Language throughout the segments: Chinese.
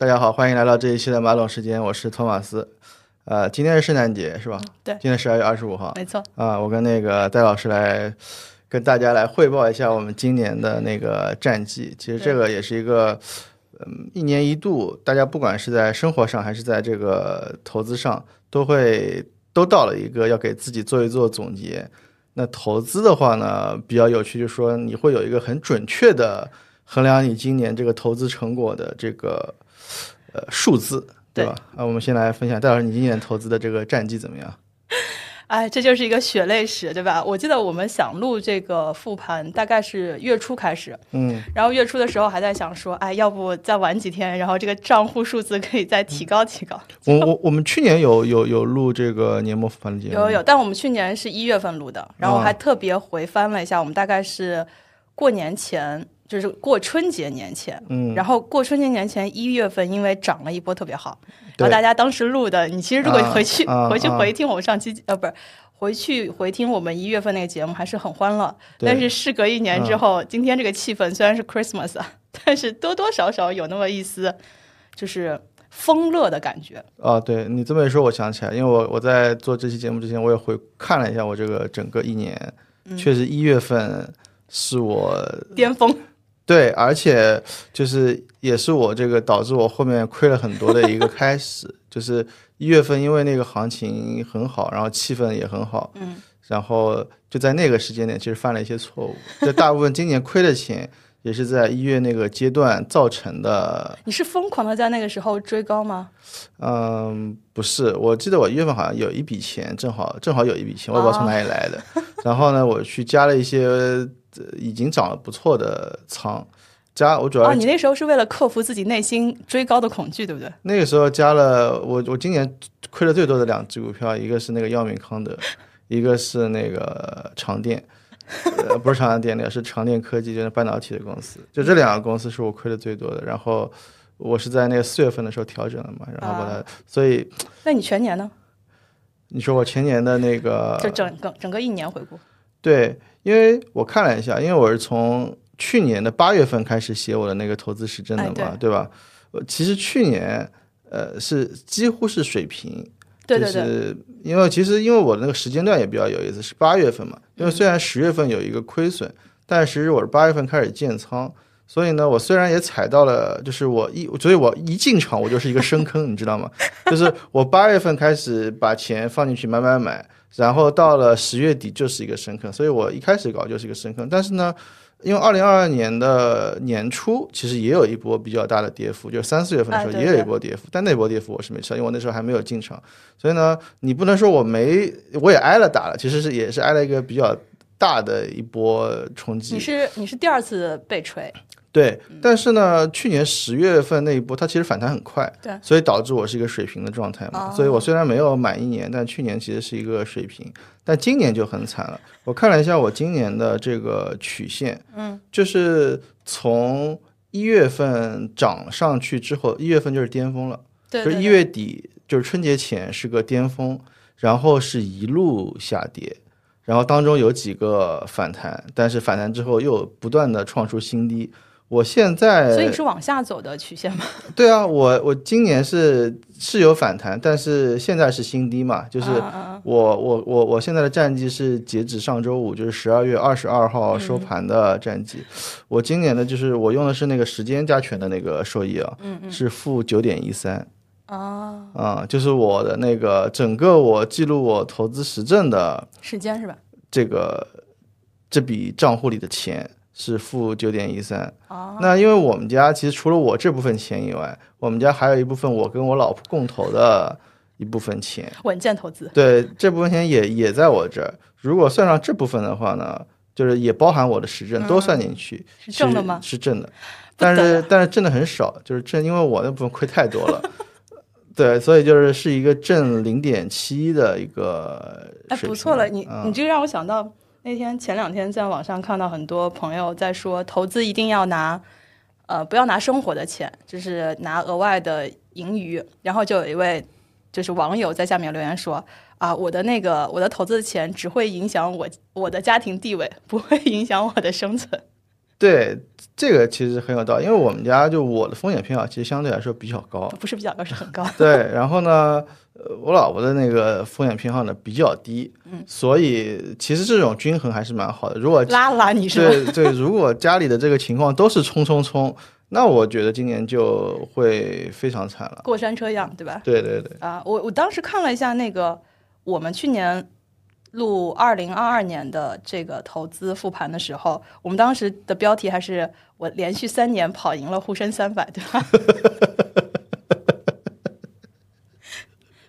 大家好，欢迎来到这一期的马总时间，我是托马斯。呃，今天是圣诞节是吧？对，今天十二月二十五号。没错。啊，我跟那个戴老师来跟大家来汇报一下我们今年的那个战绩。其实这个也是一个，嗯，一年一度，大家不管是在生活上还是在这个投资上，都会都到了一个要给自己做一做总结。那投资的话呢，比较有趣，就是说你会有一个很准确的衡量你今年这个投资成果的这个呃数字。对吧？那我们先来分享戴老师，你今年投资的这个战绩怎么样？哎，这就是一个血泪史，对吧？我记得我们想录这个复盘，大概是月初开始，嗯，然后月初的时候还在想说，哎，要不再晚几天，然后这个账户数字可以再提高提高。我 我我们去年有有有录这个年末复盘的节目，有有，但我们去年是一月份录的，然后还特别回翻了一下，我们大概是过年前。就是过春节年前，嗯，然后过春节年前一月份，因为涨了一波特别好，然后大家当时录的，你其实如果回去回去回听我们上期呃不是回去回听我们一月份那个节目还是很欢乐，但是事隔一年之后，今天这个气氛虽然是 Christmas，但是多多少少有那么一丝就是丰乐的感觉。啊，对你这么一说，我想起来，因为我我在做这期节目之前，我也回看了一下我这个整个一年，确实一月份是我巅峰。对，而且就是也是我这个导致我后面亏了很多的一个开始，就是一月份因为那个行情很好，然后气氛也很好，嗯，然后就在那个时间点其实犯了一些错误，这大部分今年亏的钱也是在一月那个阶段造成的。你是疯狂的在那个时候追高吗？嗯，不是，我记得我一月份好像有一笔钱，正好正好有一笔钱，我也不知道从哪里来的，然后呢，我去加了一些。已经涨了不错的仓，加我主要哦，你那时候是为了克服自己内心追高的恐惧，对不对？那个时候加了我，我今年亏的最多的两只股票，一个是那个药明康德，一个是那个长电，呃，不是长安电力，是长电科技，就是半导体的公司。就这两个公司是我亏的最多的。然后我是在那个四月份的时候调整了嘛，然后把它，所以那你全年呢？你说我前年的那个，就整个整个一年回顾，对。因为我看了一下，因为我是从去年的八月份开始写我的那个投资实证的嘛，对吧？其实去年呃是几乎是水平，对对对。因为其实因为我的那个时间段也比较有意思，是八月份嘛。因为虽然十月份有一个亏损，但其实我是八月份开始建仓，所以呢，我虽然也踩到了，就是我一，所以我一进场我就是一个深坑，你知道吗？就是我八月份开始把钱放进去买买买。然后到了十月底就是一个深坑，所以我一开始搞就是一个深坑。但是呢，因为二零二二年的年初其实也有一波比较大的跌幅，就三四月份的时候也有一波跌幅，但那波跌幅我是没吃，因为我那时候还没有进场。所以呢，你不能说我没，我也挨了打了，其实是也是挨了一个比较大的一波冲击。你是你是第二次被锤。对，但是呢，去年十月份那一波，它其实反弹很快，对，所以导致我是一个水平的状态嘛。所以我虽然没有满一年，但去年其实是一个水平，但今年就很惨了。我看了一下我今年的这个曲线，嗯，就是从一月份涨上去之后，一月份就是巅峰了，对，就是一月底，就是春节前是个巅峰，然后是一路下跌，然后当中有几个反弹，但是反弹之后又不断的创出新低。我现在，所以是往下走的曲线吗？对啊，我我今年是是有反弹，但是现在是新低嘛，就是我我我我现在的战绩是截止上周五，就是十二月二十二号收盘的战绩。我今年的就是我用的是那个时间加权的那个收益啊，嗯嗯，是负九点一三。啊啊，就是我的那个整个我记录我投资实证的时间是吧？这个这笔账户里的钱。是负九点一三，哦，那因为我们家其实除了我这部分钱以外，我们家还有一部分我跟我老婆共投的一部分钱，稳健投资。对，这部分钱也也在我这儿。如果算上这部分的话呢，就是也包含我的实证都算进去，是挣的吗？是挣的，但是但是挣的很少，就是挣，因为我那部分亏太多了，对，所以就是是一个挣零点七的一个。哎，不错了，你你这个让我想到。那天前两天在网上看到很多朋友在说，投资一定要拿，呃，不要拿生活的钱，就是拿额外的盈余。然后就有一位就是网友在下面留言说，啊，我的那个我的投资的钱只会影响我我的家庭地位，不会影响我的生存。对，这个其实很有道理，因为我们家就我的风险偏好其实相对来说比较高，不是比较高，是很高。对，然后呢，呃，我老婆的那个风险偏好呢比较低，嗯，所以其实这种均衡还是蛮好的。如果拉拉你是对对，如果家里的这个情况都是冲冲冲，那我觉得今年就会非常惨了，过山车一样，对吧？对对对。啊，我我当时看了一下那个我们去年。录二零二二年的这个投资复盘的时候，我们当时的标题还是我连续三年跑赢了沪深三百，对吧？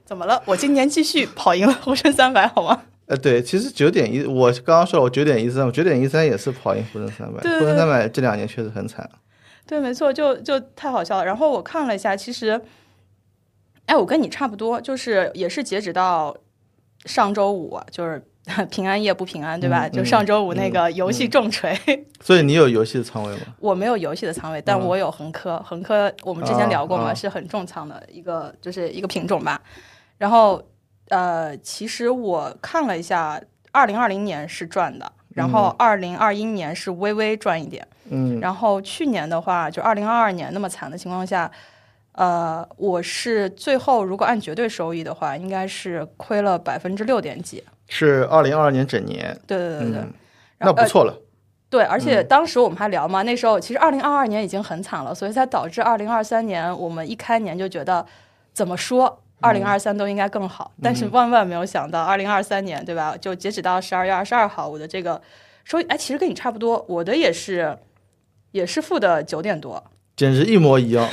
怎么了？我今年继续跑赢了沪深三百，好吗？呃，对，其实九点一，我刚刚说我九点一三，我九点一三也是跑赢沪深三百，沪深三百这两年确实很惨。对，没错，就就太好笑了。然后我看了一下，其实，哎，我跟你差不多，就是也是截止到。上周五就是 平安夜不平安，对吧？就上周五那个游戏重锤。所以你有游戏的仓位吗？我没有游戏的仓位，但我有恒科。恒科我们之前聊过嘛，是很重仓的一个，就是一个品种吧。然后呃，其实我看了一下，二零二零年是赚的，然后二零二一年是微微赚一点。嗯。然后去年的话，就二零二二年那么惨的情况下。呃，我是最后如果按绝对收益的话，应该是亏了百分之六点几。是二零二二年整年。对对对对，那不错了。对，而且当时我们还聊嘛，那时候其实二零二二年已经很惨了，所以才导致二零二三年我们一开年就觉得怎么说二零二三都应该更好，但是万万没有想到二零二三年，对吧？就截止到十二月二十二号，我的这个收益，哎，其实跟你差不多，我的也是也是负的九点多，简直一模一样。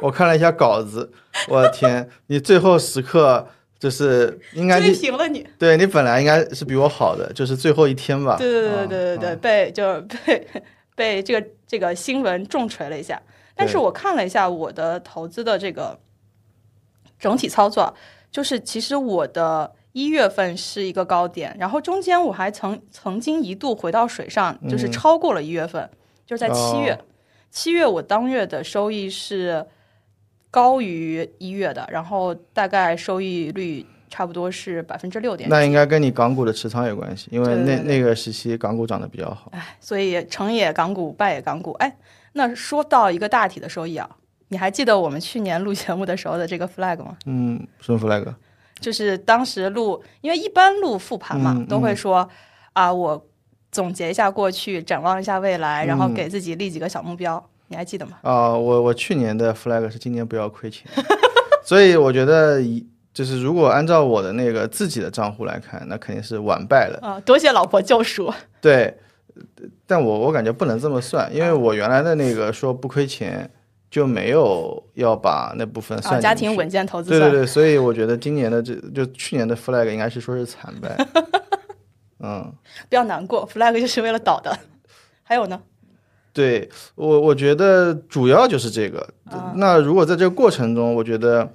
我看了一下稿子，我的天，你最后时刻就是应该追平了你，对你本来应该是比我好的，就是最后一天吧。对对对对对对对，被就是被被这个这个新闻重锤了一下。但是我看了一下我的投资的这个整体操作，就是其实我的一月份是一个高点，然后中间我还曾曾经一度回到水上，就是超过了一月份，就是在七月，七月我当月的收益是。高于一月的，然后大概收益率差不多是百分之六点。那应该跟你港股的持仓有关系，因为那那个时期港股涨得比较好。哎，所以成也港股，败也港股。哎，那说到一个大体的收益啊，你还记得我们去年录节目的时候的这个 flag 吗？嗯，什么 flag？就是当时录，因为一般录复盘嘛，都会说啊，我总结一下过去，展望一下未来，然后给自己立几个小目标。你还记得吗？啊，我我去年的 flag 是今年不要亏钱，所以我觉得，就是如果按照我的那个自己的账户来看，那肯定是完败了。啊，多谢老婆救赎。对，但我我感觉不能这么算，因为我原来的那个说不亏钱，就没有要把那部分算家庭稳健投资。对对对，所以我觉得今年的这就去年的 flag 应该是说是惨败。嗯，不要难过，flag 就是为了倒的。还有呢？对我，我觉得主要就是这个。那如果在这个过程中，我觉得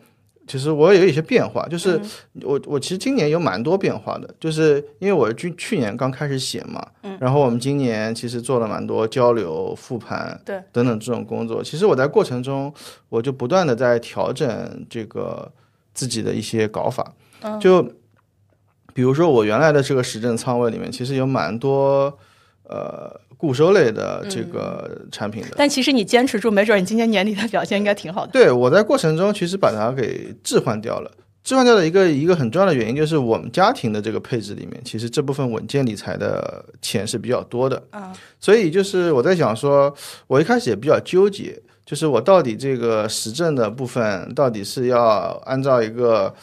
其实我有一些变化，就是我我其实今年有蛮多变化的，就是因为我去去年刚开始写嘛，然后我们今年其实做了蛮多交流、复盘，对等等这种工作。其实我在过程中，我就不断的在调整这个自己的一些搞法，就比如说我原来的这个时政仓位里面，其实有蛮多呃。固收类的这个产品的，但其实你坚持住，没准你今年年底的表现应该挺好的。对我在过程中其实把它给置换掉了，置换掉的一个一个很重要的原因就是我们家庭的这个配置里面，其实这部分稳健理财的钱是比较多的啊。所以就是我在想说，我一开始也比较纠结，就是我到底这个实证的部分到底是要按照一个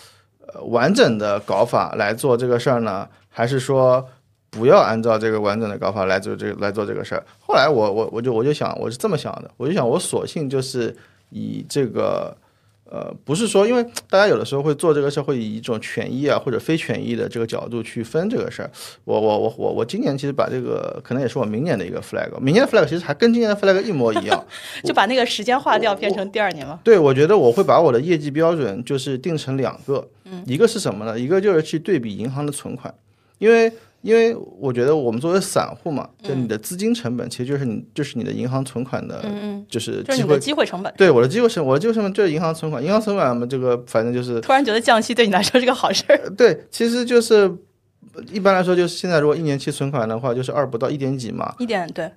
呃完整的搞法来做这个事儿呢，还是说？不要按照这个完整的搞法来做这来做这个事儿。后来我我我就我就想我是这么想的，我就想我索性就是以这个呃不是说，因为大家有的时候会做这个事儿会以一种权益啊或者非权益的这个角度去分这个事儿。我我我我我今年其实把这个可能也是我明年的一个 flag，明年的 flag 其实还跟今年的 flag 一模一样，就把那个时间划掉变成第二年吗？对，我觉得我会把我的业绩标准就是定成两个，一个是什么呢？一个就是去对比银行的存款，因为。因为我觉得我们作为散户嘛，就你的资金成本其实就是你就是你的银行存款的，就是机会机会成本。对我的机会成我的机会成本就是银行存款，银行存款嘛，这个反正就是突然觉得降息对你来说是个好事儿。对，其实就是一般来说就是现在如果一年期存款的话，就是二不到一点几嘛。一点对。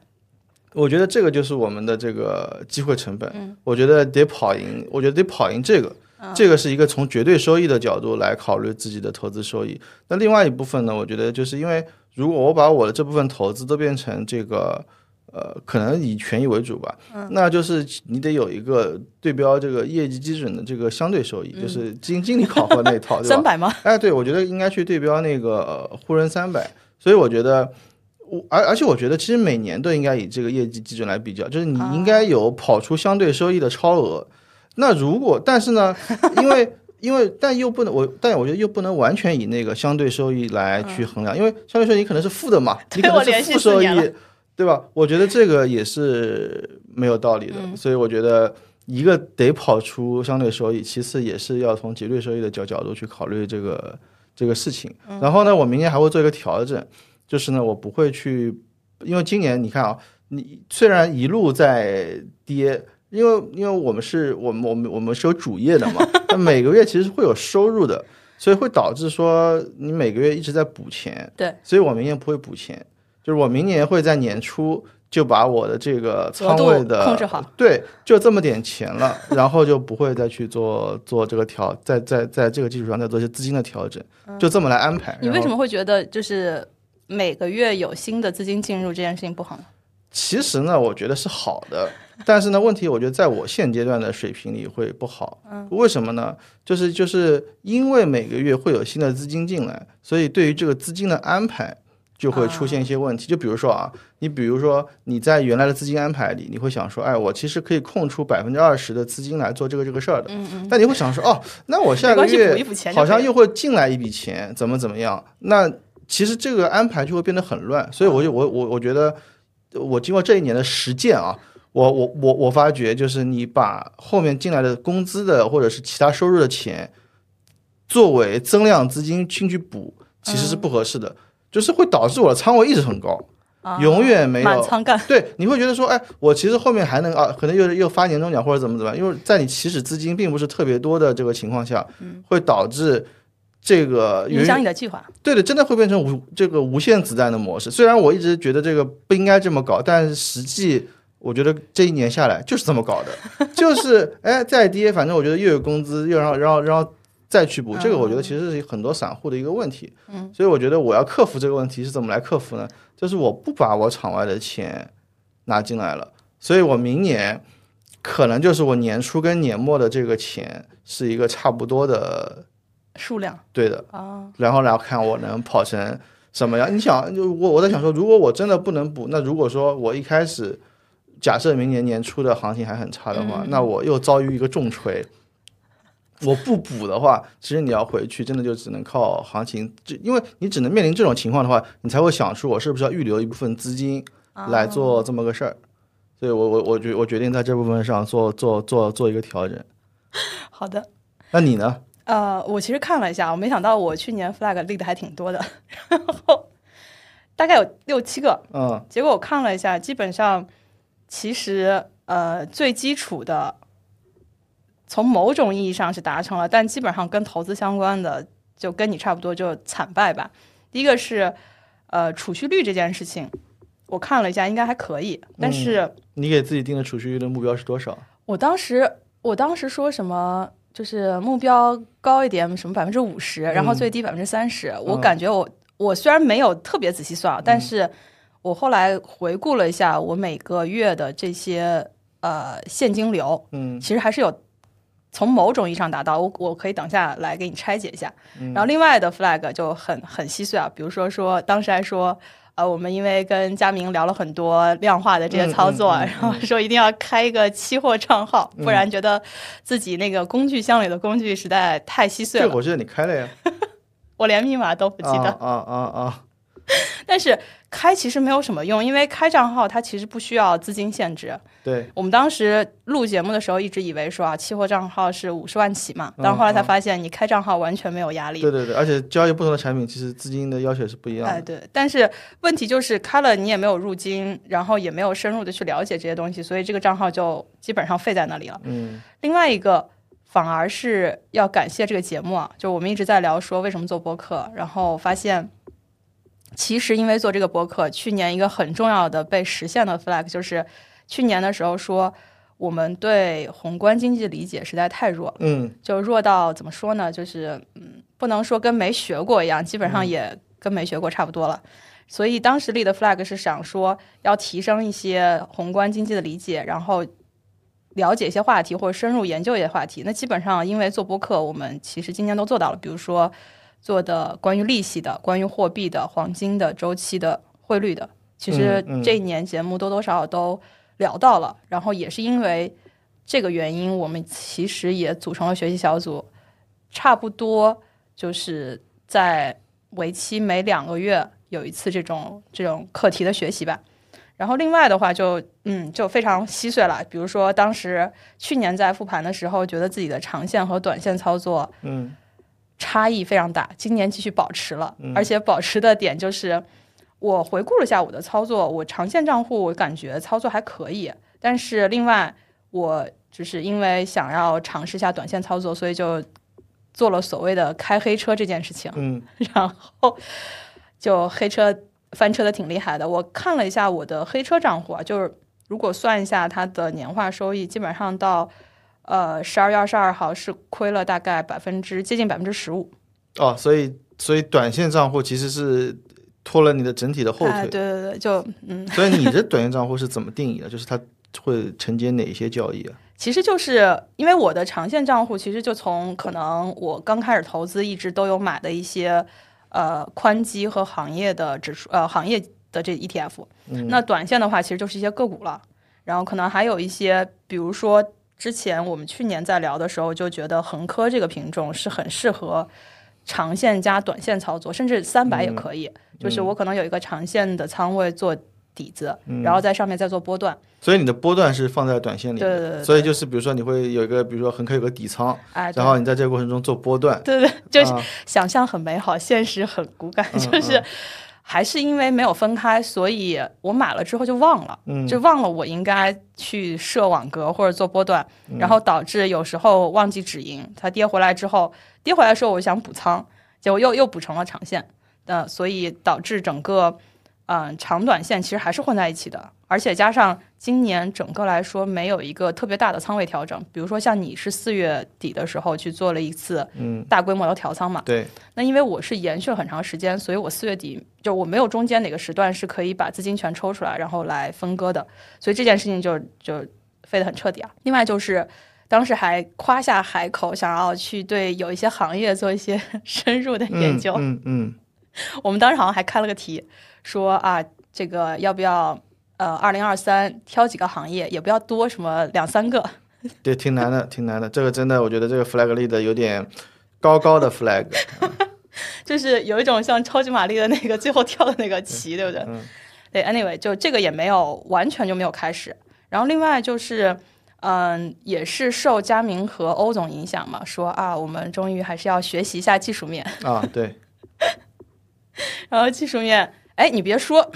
我觉得这个就是我们的这个机会成本。我觉得得跑赢，我觉得得跑赢这个。这个是一个从绝对收益的角度来考虑自己的投资收益。那另外一部分呢？我觉得就是因为如果我把我的这部分投资都变成这个。呃，可能以权益为主吧，那就是你得有一个对标这个业绩基准的这个相对收益，就是基金经理考核那一套，三百吗？哎，对，我觉得应该去对标那个沪深三百，所以我觉得我而而且我觉得其实每年都应该以这个业绩基准来比较，就是你应该有跑出相对收益的超额。那如果但是呢，因为因为但又不能我，但我觉得又不能完全以那个相对收益来去衡量，因为相对收益可能是负的嘛，你可能是负收益。对吧？我觉得这个也是没有道理的，所以我觉得一个得跑出相对收益，其次也是要从绝对收益的角角度去考虑这个这个事情。然后呢，我明年还会做一个调整，就是呢，我不会去，因为今年你看啊，你虽然一路在跌，因为因为我们是我们我们我们是有主业的嘛，那每个月其实会有收入的，所以会导致说你每个月一直在补钱。对，所以我明年不会补钱。就是我明年会在年初就把我的这个仓位的控制好，对，就这么点钱了，然后就不会再去做做这个调，在在在这个基础上再做一些资金的调整，就这么来安排。你为什么会觉得就是每个月有新的资金进入这件事情不好呢？其实呢，我觉得是好的，但是呢，问题我觉得在我现阶段的水平里会不好。嗯，为什么呢？就是就是因为每个月会有新的资金进来，所以对于这个资金的安排。就会出现一些问题，就比如说啊，你比如说你在原来的资金安排里，你会想说，哎，我其实可以空出百分之二十的资金来做这个这个事儿的。嗯嗯。但你会想说，哦，那我下个月好像又会进来一笔钱，怎么怎么样？那其实这个安排就会变得很乱。所以我就我我我觉得，我经过这一年的实践啊，我我我我发觉，就是你把后面进来的工资的或者是其他收入的钱，作为增量资金进去补，其实是不合适的。就是会导致我的仓位一直很高，永远没有满仓干。对，你会觉得说，哎，我其实后面还能啊，可能又又发年终奖或者怎么怎么样。因为在你起始资金并不是特别多的这个情况下，会导致这个影响你的计划。对的，真的会变成无这个无限子弹的模式。虽然我一直觉得这个不应该这么搞，但实际我觉得这一年下来就是这么搞的，就是哎再跌，反正我觉得又有工资，又然后然后然后。再去补这个，我觉得其实是很多散户的一个问题。嗯，所以我觉得我要克服这个问题是怎么来克服呢？就是我不把我场外的钱拿进来了，所以我明年可能就是我年初跟年末的这个钱是一个差不多的数量。对的啊，然后来看我能跑成什么样？你想，我我在想说，如果我真的不能补，那如果说我一开始假设明年年初的行情还很差的话，那我又遭遇一个重锤。我不补的话，其实你要回去，真的就只能靠行情，就因为你只能面临这种情况的话，你才会想出我是不是要预留一部分资金来做这么个事儿。所以我我我决我决定在这部分上做做做做一个调整。好的，那你呢？呃，我其实看了一下，我没想到我去年 flag 立的还挺多的，然后大概有六七个，嗯，结果我看了一下，基本上其实呃最基础的。从某种意义上是达成了，但基本上跟投资相关的就跟你差不多，就惨败吧。第一个是，呃，储蓄率这件事情，我看了一下，应该还可以。但是你给自己定的储蓄率的目标是多少？我当时我当时说什么，就是目标高一点，什么百分之五十，然后最低百分之三十。我感觉我我虽然没有特别仔细算，但是我后来回顾了一下我每个月的这些呃现金流，嗯，其实还是有。从某种意义上达到，我我可以等下来给你拆解一下。然后另外的 flag 就很很稀碎啊，比如说说当时还说，呃，我们因为跟佳明聊了很多量化的这些操作，然后说一定要开一个期货账号，不然觉得自己那个工具箱里的工具实在太稀碎了。这我记得你开了呀，我连密码都不记得。啊啊啊！但是。开其实没有什么用，因为开账号它其实不需要资金限制。对我们当时录节目的时候，一直以为说啊，期货账号是五十万起嘛，但是后来才发现，你开账号完全没有压力。对对对，而且交易不同的产品，其实资金的要求也是不一样的。哎，对，但是问题就是开了你也没有入金，然后也没有深入的去了解这些东西，所以这个账号就基本上废在那里了。嗯。另外一个反而是要感谢这个节目啊，就我们一直在聊说为什么做播客，然后发现。其实因为做这个博客，去年一个很重要的被实现的 flag 就是去年的时候说。我们对宏观经济的理解实在太弱，嗯，就弱到怎么说呢？就是嗯，不能说跟没学过一样，基本上也跟没学过差不多了。所以当时立的 flag 是想说要提升一些宏观经济的理解，然后了解一些话题或者深入研究一些话题。那基本上因为做播客，我们其实今年都做到了，比如说做的关于利息的、关于货币的、黄金的、周期的、汇率的，其实这一年节目多多少少都。聊到了，然后也是因为这个原因，我们其实也组成了学习小组，差不多就是在为期每两个月有一次这种这种课题的学习吧。然后另外的话，就嗯，就非常稀碎了。比如说，当时去年在复盘的时候，觉得自己的长线和短线操作，嗯，差异非常大。今年继续保持了，而且保持的点就是。我回顾了一下我的操作，我长线账户我感觉操作还可以，但是另外我就是因为想要尝试一下短线操作，所以就做了所谓的开黑车这件事情。嗯，然后就黑车翻车的挺厉害的。我看了一下我的黑车账户啊，就是如果算一下它的年化收益，基本上到呃十二月二十二号是亏了大概百分之接近百分之十五。哦，所以所以短线账户其实是。拖了你的整体的后腿，对对对，就嗯。所以你的短线账户是怎么定义的？就是它会承接哪些交易啊？其实就是因为我的长线账户，其实就从可能我刚开始投资一直都有买的一些呃宽基和行业的指数呃行业的这 ETF。那短线的话，其实就是一些个股了。然后可能还有一些，比如说之前我们去年在聊的时候，就觉得恒科这个品种是很适合。长线加短线操作，甚至三百也可以。就是我可能有一个长线的仓位做底子，然后在上面再做波段。所以你的波段是放在短线里。对对对。所以就是比如说你会有一个，比如说恒科有个底仓，哎，然后你在这个过程中做波段。对对，就是想象很美好，现实很骨感，就是。还是因为没有分开，所以我买了之后就忘了，就忘了我应该去设网格或者做波段，然后导致有时候忘记止盈，它跌回来之后，跌回来的时候我想补仓，结果又又补成了长线，呃，所以导致整个。嗯，长短线其实还是混在一起的，而且加上今年整个来说没有一个特别大的仓位调整，比如说像你是四月底的时候去做了一次大规模的调仓嘛？对。那因为我是延续了很长时间，所以我四月底就我没有中间哪个时段是可以把资金全抽出来然后来分割的，所以这件事情就就废得很彻底啊。另外就是当时还夸下海口，想要去对有一些行业做一些 深入的研究。嗯嗯。我们当时好像还开了个题。说啊，这个要不要？呃，二零二三挑几个行业，也不要多，什么两三个。对，挺难的，挺难的。这个真的，我觉得这个 flag 立的有点高高的 flag，就是有一种像超级玛丽的那个最后跳的那个旗，对不对？对，anyway，就这个也没有完全就没有开始。然后另外就是，嗯，也是受佳明和欧总影响嘛，说啊，我们终于还是要学习一下技术面啊，对。然后技术面。哎，你别说，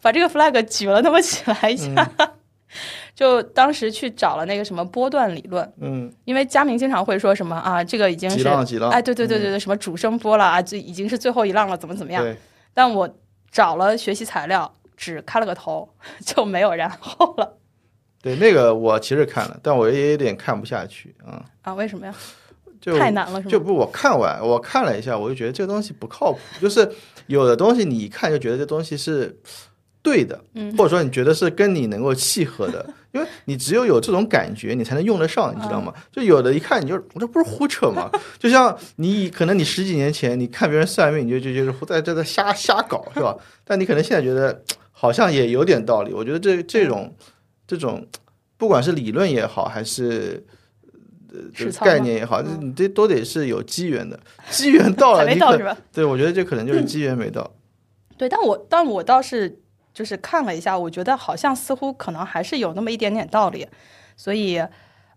把这个 flag 举了那么起来一下，就当时去找了那个什么波段理论，嗯，因为佳明经常会说什么啊，这个已经是哎，对对对对对，什么主升波了啊，这已经是最后一浪了，怎么怎么样？但我找了学习材料，只开了个头，就没有然后了。对，那个我其实看了，但我也有点看不下去啊。啊，为什么呀？就太难了，是吗？就不，我看完，我看了一下，我就觉得这个东西不靠谱。就是有的东西你一看就觉得这东西是对的，嗯，或者说你觉得是跟你能够契合的，因为你只有有这种感觉，你才能用得上，你知道吗？就有的一看你就，这不是胡扯吗？就像你可能你十几年前你看别人算命，你就就就是在这在瞎瞎搞，是吧？但你可能现在觉得好像也有点道理。我觉得这这种这种，不管是理论也好，还是。呃，概念也好，你这都得是有机缘的，机缘到了，没到是吧？对，我觉得这可能就是机缘没到。对，但我但我倒是就是看了一下，我觉得好像似乎可能还是有那么一点点道理，所以，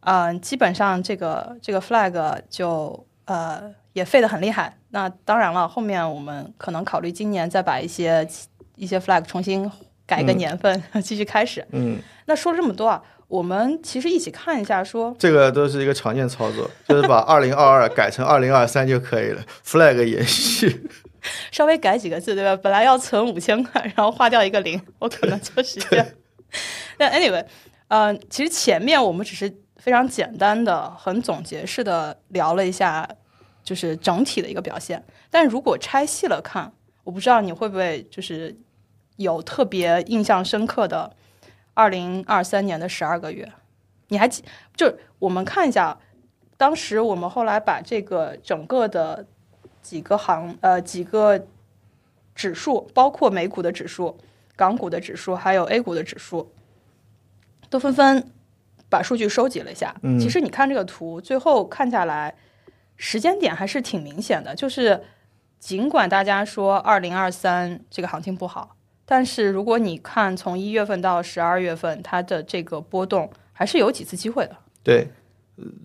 嗯，基本上这个这个 flag 就呃也废的很厉害。那当然了，后面我们可能考虑今年再把一些一些 flag 重新改一个年份，继续开始。嗯，那说了这么多啊。我们其实一起看一下，说这个都是一个常见操作，就是把二零二二改成二零二三就可以了，flag 延续。稍微改几个字，对吧？本来要存五千块，然后划掉一个零，我可能就是这样。但 anyway，呃，其实前面我们只是非常简单的、很总结式的聊了一下，就是整体的一个表现。但如果拆细了看，我不知道你会不会就是有特别印象深刻的二零二三年的十二个月？你还记？就我们看一下，当时我们后来把这个整个的几个行呃几个指数，包括美股的指数、港股的指数，还有 A 股的指数，都纷纷把数据收集了一下。其实你看这个图，最后看下来，时间点还是挺明显的。就是尽管大家说二零二三这个行情不好，但是如果你看从一月份到十二月份，它的这个波动。还是有几次机会的。对，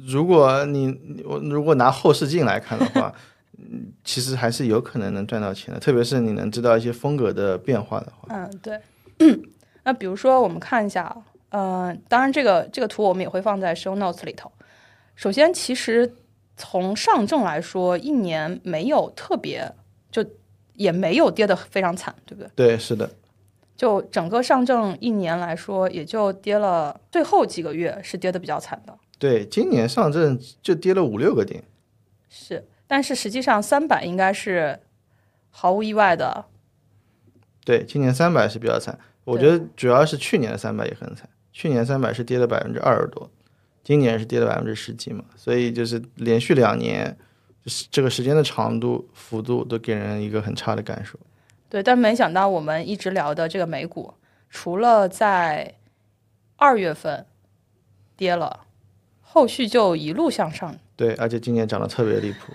如果你我如果拿后视镜来看的话，嗯，其实还是有可能能赚到钱的，特别是你能知道一些风格的变化的话。嗯，对。那比如说，我们看一下，呃，当然这个这个图我们也会放在 show notes 里头。首先，其实从上证来说，一年没有特别，就也没有跌得非常惨，对不对？对，是的。就整个上证一年来说，也就跌了，最后几个月是跌得比较惨的。对，今年上证就跌了五六个点。是，但是实际上三百应该是毫无意外的。对，今年三百是比较惨，我觉得主要是去年的三百也很惨，去年三百是跌了百分之二十多，今年是跌了百分之十几嘛，所以就是连续两年，就是这个时间的长度、幅度都给人一个很差的感受。对，但没想到我们一直聊的这个美股，除了在二月份跌了，后续就一路向上。对，而且今年涨得特别离谱，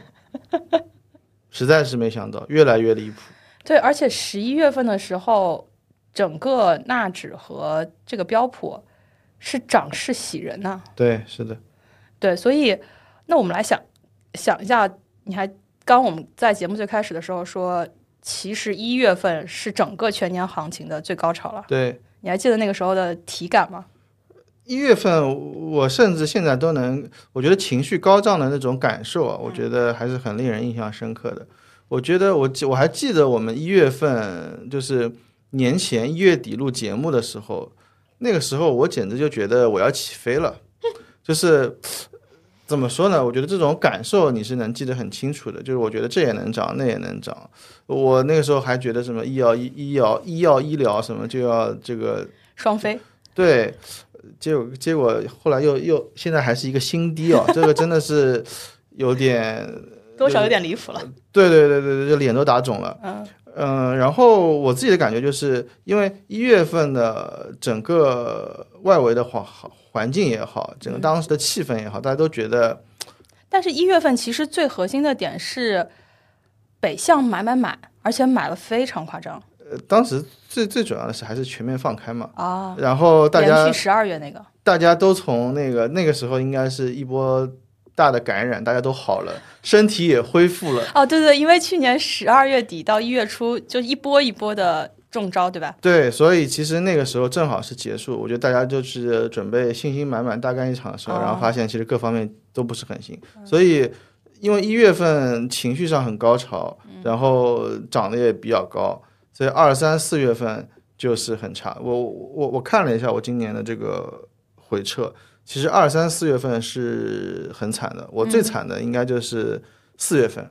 实在是没想到，越来越离谱。对，而且十一月份的时候，整个纳指和这个标普是涨势喜人呐。对，是的。对，所以那我们来想想一下，你还刚我们在节目最开始的时候说。其实一月份是整个全年行情的最高潮了。对，你还记得那个时候的体感吗？一月份，我甚至现在都能，我觉得情绪高涨的那种感受啊，我觉得还是很令人印象深刻的。我觉得我我还记得我们一月份就是年前一月底录节目的时候，那个时候我简直就觉得我要起飞了，就是。怎么说呢？我觉得这种感受你是能记得很清楚的。就是我觉得这也能涨，那也能涨。我那个时候还觉得什么医药医医药医药医疗什么就要这个双飞。对，结果结果后来又又现在还是一个新低哦！这个真的是有点 多少有点离谱了。对对对对对，就脸都打肿了。嗯嗯，然后我自己的感觉就是因为一月份的整个外围的环环境也好，整个当时的气氛也好，大家都觉得。但是，一月份其实最核心的点是北向买买买，而且买了非常夸张。呃，当时最最主要的是还是全面放开嘛。啊。然后大家十二月那个，大家都从那个那个时候应该是一波大的感染，大家都好了，身体也恢复了。哦，对对，因为去年十二月底到一月初就一波一波的。中招对吧？对，所以其实那个时候正好是结束，我觉得大家就是准备信心满满大干一场的时候，然后发现其实各方面都不是很行，所以因为一月份情绪上很高潮，然后涨得也比较高，所以二三四月份就是很差。我我我看了一下我今年的这个回撤，其实二三四月份是很惨的，我最惨的应该就是四月份。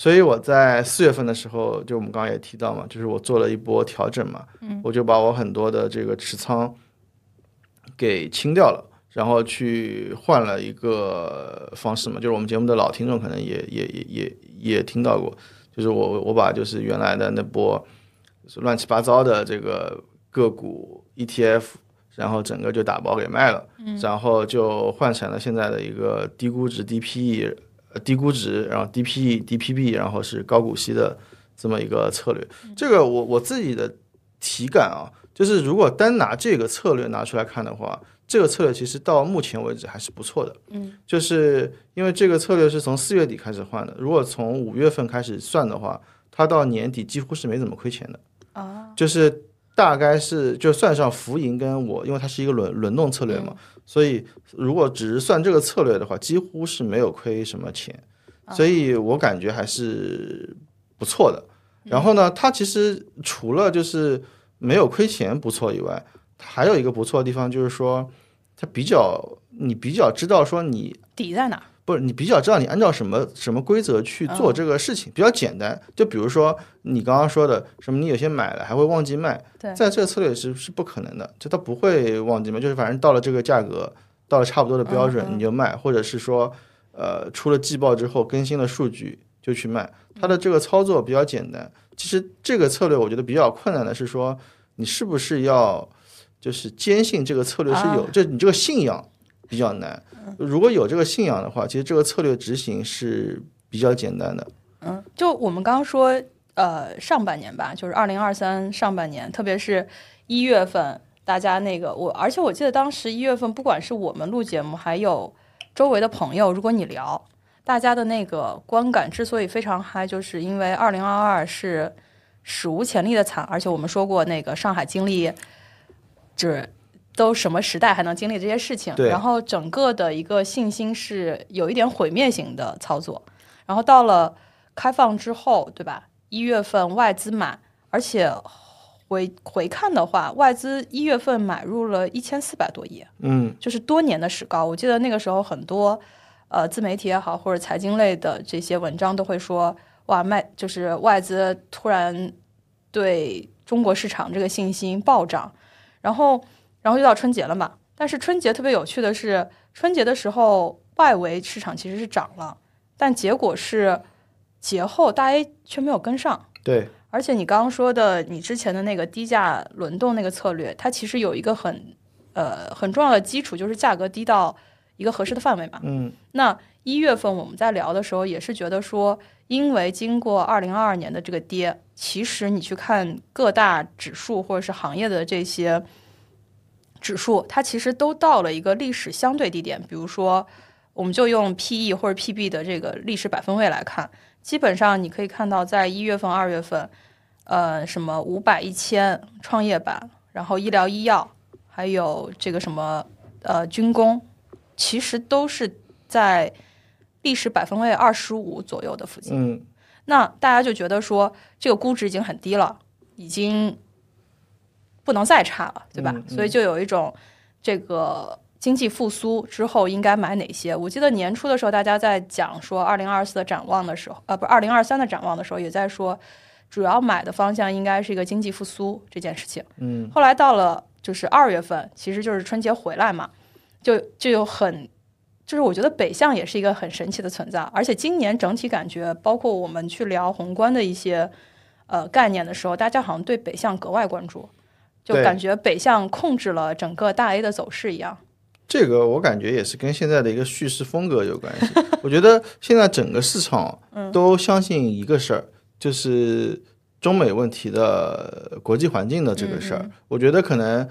所以我在四月份的时候，就我们刚刚也提到嘛，就是我做了一波调整嘛，我就把我很多的这个持仓给清掉了，然后去换了一个方式嘛，就是我们节目的老听众可能也也也也也听到过，就是我我把就是原来的那波乱七八糟的这个个股 ETF，然后整个就打包给卖了，然后就换成了现在的一个低估值低 PE。呃，低估值，然后低 PE、低 PB，然后是高股息的这么一个策略。这个我我自己的体感啊，就是如果单拿这个策略拿出来看的话，这个策略其实到目前为止还是不错的。嗯，就是因为这个策略是从四月底开始换的，如果从五月份开始算的话，它到年底几乎是没怎么亏钱的。啊，就是。大概是就算上浮盈跟我，因为它是一个轮轮动策略嘛，所以如果只是算这个策略的话，几乎是没有亏什么钱，所以我感觉还是不错的。然后呢，它其实除了就是没有亏钱不错以外，还有一个不错的地方就是说，它比较你比较知道说你底在哪。不是你比较知道你按照什么什么规则去做这个事情，比较简单。就比如说你刚刚说的什么，你有些买了还会忘记卖，在这个策略是是不可能的，就它不会忘记卖，就是反正到了这个价格，到了差不多的标准你就卖，或者是说呃出了季报之后更新了数据就去卖，它的这个操作比较简单。其实这个策略我觉得比较困难的是说你是不是要就是坚信这个策略是有，就你这个信仰比较难。如果有这个信仰的话，其实这个策略执行是比较简单的。嗯，就我们刚刚说，呃，上半年吧，就是二零二三上半年，特别是一月份，大家那个我，而且我记得当时一月份，不管是我们录节目，还有周围的朋友，如果你聊，大家的那个观感之所以非常嗨，就是因为二零二二是史无前例的惨，而且我们说过，那个上海经历就是。都什么时代还能经历这些事情？然后整个的一个信心是有一点毁灭型的操作。然后到了开放之后，对吧？一月份外资买，而且回回看的话，外资一月份买入了一千四百多亿，嗯，就是多年的史高。我记得那个时候很多呃自媒体也好，或者财经类的这些文章都会说，哇，卖就是外资突然对中国市场这个信心暴涨，然后。然后就到春节了嘛，但是春节特别有趣的是，春节的时候外围市场其实是涨了，但结果是节后大 A 却没有跟上。对，而且你刚刚说的你之前的那个低价轮动那个策略，它其实有一个很呃很重要的基础，就是价格低到一个合适的范围嘛。嗯。那一月份我们在聊的时候，也是觉得说，因为经过二零二二年的这个跌，其实你去看各大指数或者是行业的这些。指数它其实都到了一个历史相对低点，比如说，我们就用 P/E 或者 P/B 的这个历史百分位来看，基本上你可以看到，在一月份、二月份，呃，什么五百、一千、创业板，然后医疗医药，还有这个什么呃军工，其实都是在历史百分位二十五左右的附近。嗯，那大家就觉得说，这个估值已经很低了，已经。不能再差了，对吧？所以就有一种这个经济复苏之后应该买哪些？我记得年初的时候，大家在讲说二零二四的展望的时候，呃，不是二零二三的展望的时候，也在说主要买的方向应该是一个经济复苏这件事情。嗯，后来到了就是二月份，其实就是春节回来嘛，就就有很就是我觉得北向也是一个很神奇的存在，而且今年整体感觉，包括我们去聊宏观的一些呃概念的时候，大家好像对北向格外关注。就感觉北向控制了整个大 A 的走势一样，这个我感觉也是跟现在的一个叙事风格有关系。我觉得现在整个市场 都相信一个事儿，就是中美问题的国际环境的这个事儿。我觉得可能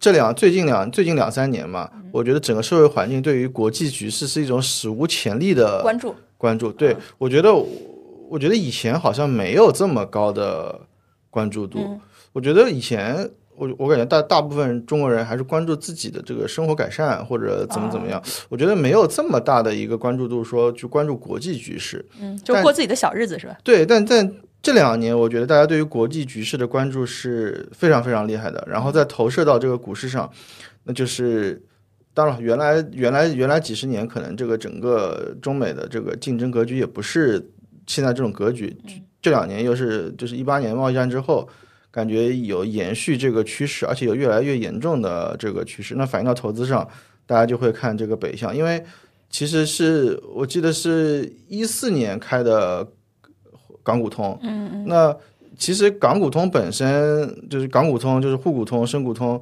这两最近两最近两三年嘛，我觉得整个社会环境对于国际局势是一种史无前例的关注关注。对我觉得，我觉得以前好像没有这么高的关注度。我觉得以前。我我感觉大大部分中国人还是关注自己的这个生活改善或者怎么怎么样，我觉得没有这么大的一个关注度，说去关注国际局势，嗯，就过自己的小日子是吧？对，但在这两年，我觉得大家对于国际局势的关注是非常非常厉害的，然后再投射到这个股市上，那就是当然原来原来原来几十年可能这个整个中美的这个竞争格局也不是现在这种格局，这两年又是就是一八年贸易战之后。感觉有延续这个趋势，而且有越来越严重的这个趋势。那反映到投资上，大家就会看这个北向，因为其实是我记得是一四年开的港股通。嗯嗯。那其实港股通本身就是港股通，就是沪股通、深股通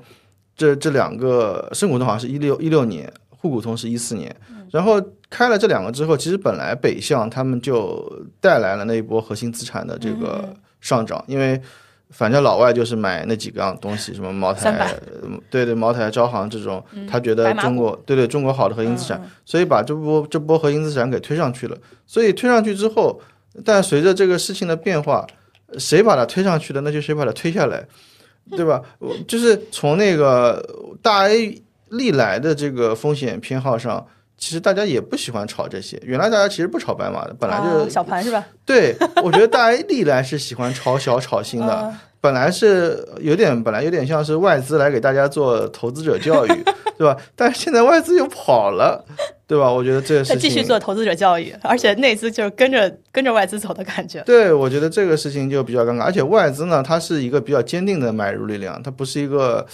这这两个，深股通好像是一六一六年，沪股通是一四年。然后开了这两个之后，其实本来北向他们就带来了那一波核心资产的这个上涨，因为。反正老外就是买那几个东西，什么茅台，对对，茅台、招行这种，他觉得中国对对中国好的核心资产，所以把这波这波核心资产给推上去了。所以推上去之后，但随着这个事情的变化，谁把它推上去的，那就谁把它推下来，对吧？就是从那个大 A 历来的这个风险偏好上，其实大家也不喜欢炒这些。原来大家其实不炒白马的，本来就小盘是吧？对，我觉得大家历来是喜欢炒小炒新的，本来是有点，本来有点像是外资来给大家做投资者教育，对吧？但是现在外资又跑了，对吧？我觉得这个事情继续做投资者教育，而且内资就是跟着跟着外资走的感觉。对，我觉得这个事情就比较尴尬，而且外资呢，它是一个比较坚定的买入力量，它不是一个，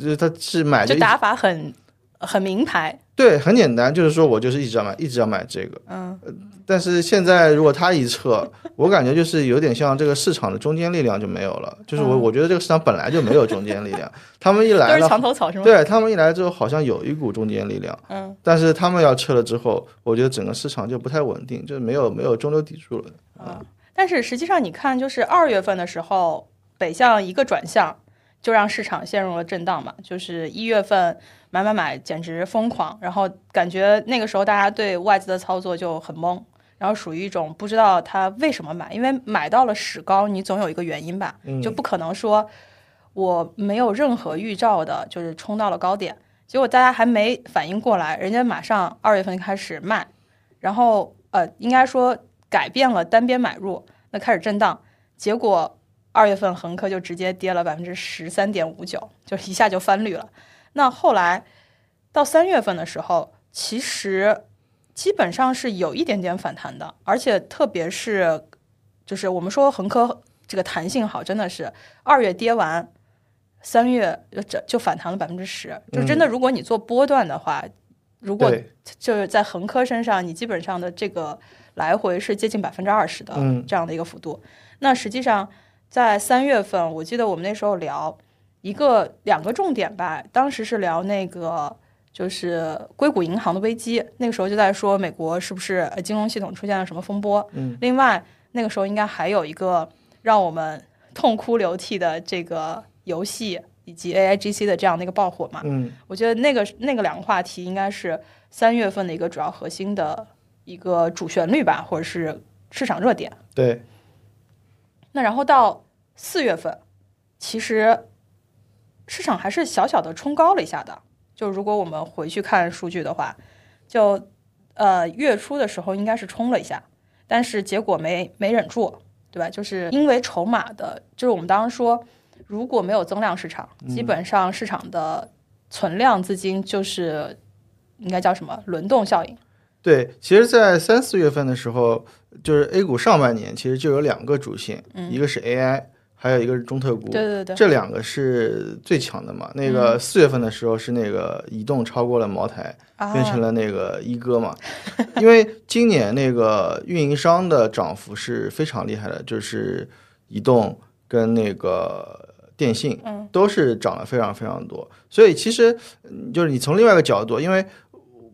就是它是买就打法很。很名牌，对，很简单，就是说我就是一直要买，一直要买这个。嗯，但是现在如果他一撤，我感觉就是有点像这个市场的中间力量就没有了。就是我我觉得这个市场本来就没有中间力量，他们一来了，墙头草是吗？对他们一来之后，好像有一股中间力量。嗯，但是他们要撤了之后，我觉得整个市场就不太稳定，就是没有没有中流砥柱了。啊，但是实际上你看，就是二月份的时候，北向一个转向，就让市场陷入了震荡嘛。就是一月份。买买买，简直疯狂！然后感觉那个时候大家对外资的操作就很懵，然后属于一种不知道他为什么买，因为买到了史高，你总有一个原因吧，就不可能说我没有任何预兆的，就是冲到了高点，结果大家还没反应过来，人家马上二月份开始卖，然后呃，应该说改变了单边买入，那开始震荡，结果二月份恒科就直接跌了百分之十三点五九，就一下就翻绿了。那后来到三月份的时候，其实基本上是有一点点反弹的，而且特别是就是我们说恒科这个弹性好，真的是二月跌完，三月就就反弹了百分之十，就真的如果你做波段的话，如果就是在恒科身上，你基本上的这个来回是接近百分之二十的这样的一个幅度。那实际上在三月份，我记得我们那时候聊。一个两个重点吧，当时是聊那个就是硅谷银行的危机，那个时候就在说美国是不是金融系统出现了什么风波。嗯，另外那个时候应该还有一个让我们痛哭流涕的这个游戏以及 A I G C 的这样的一个爆火嘛。嗯，我觉得那个那个两个话题应该是三月份的一个主要核心的一个主旋律吧，或者是市场热点。对。那然后到四月份，其实。市场还是小小的冲高了一下的，就如果我们回去看数据的话，就呃月初的时候应该是冲了一下，但是结果没没忍住，对吧？就是因为筹码的，就是我们当时说，如果没有增量市场，基本上市场的存量资金就是应该叫什么轮动效应。对，其实，在三四月份的时候，就是 A 股上半年其实就有两个主线，一个是 AI。还有一个是中特估，对对对，这两个是最强的嘛。那个四月份的时候是那个移动超过了茅台，变成了那个一哥嘛。因为今年那个运营商的涨幅是非常厉害的，就是移动跟那个电信，都是涨了非常非常多。所以其实就是你从另外一个角度，因为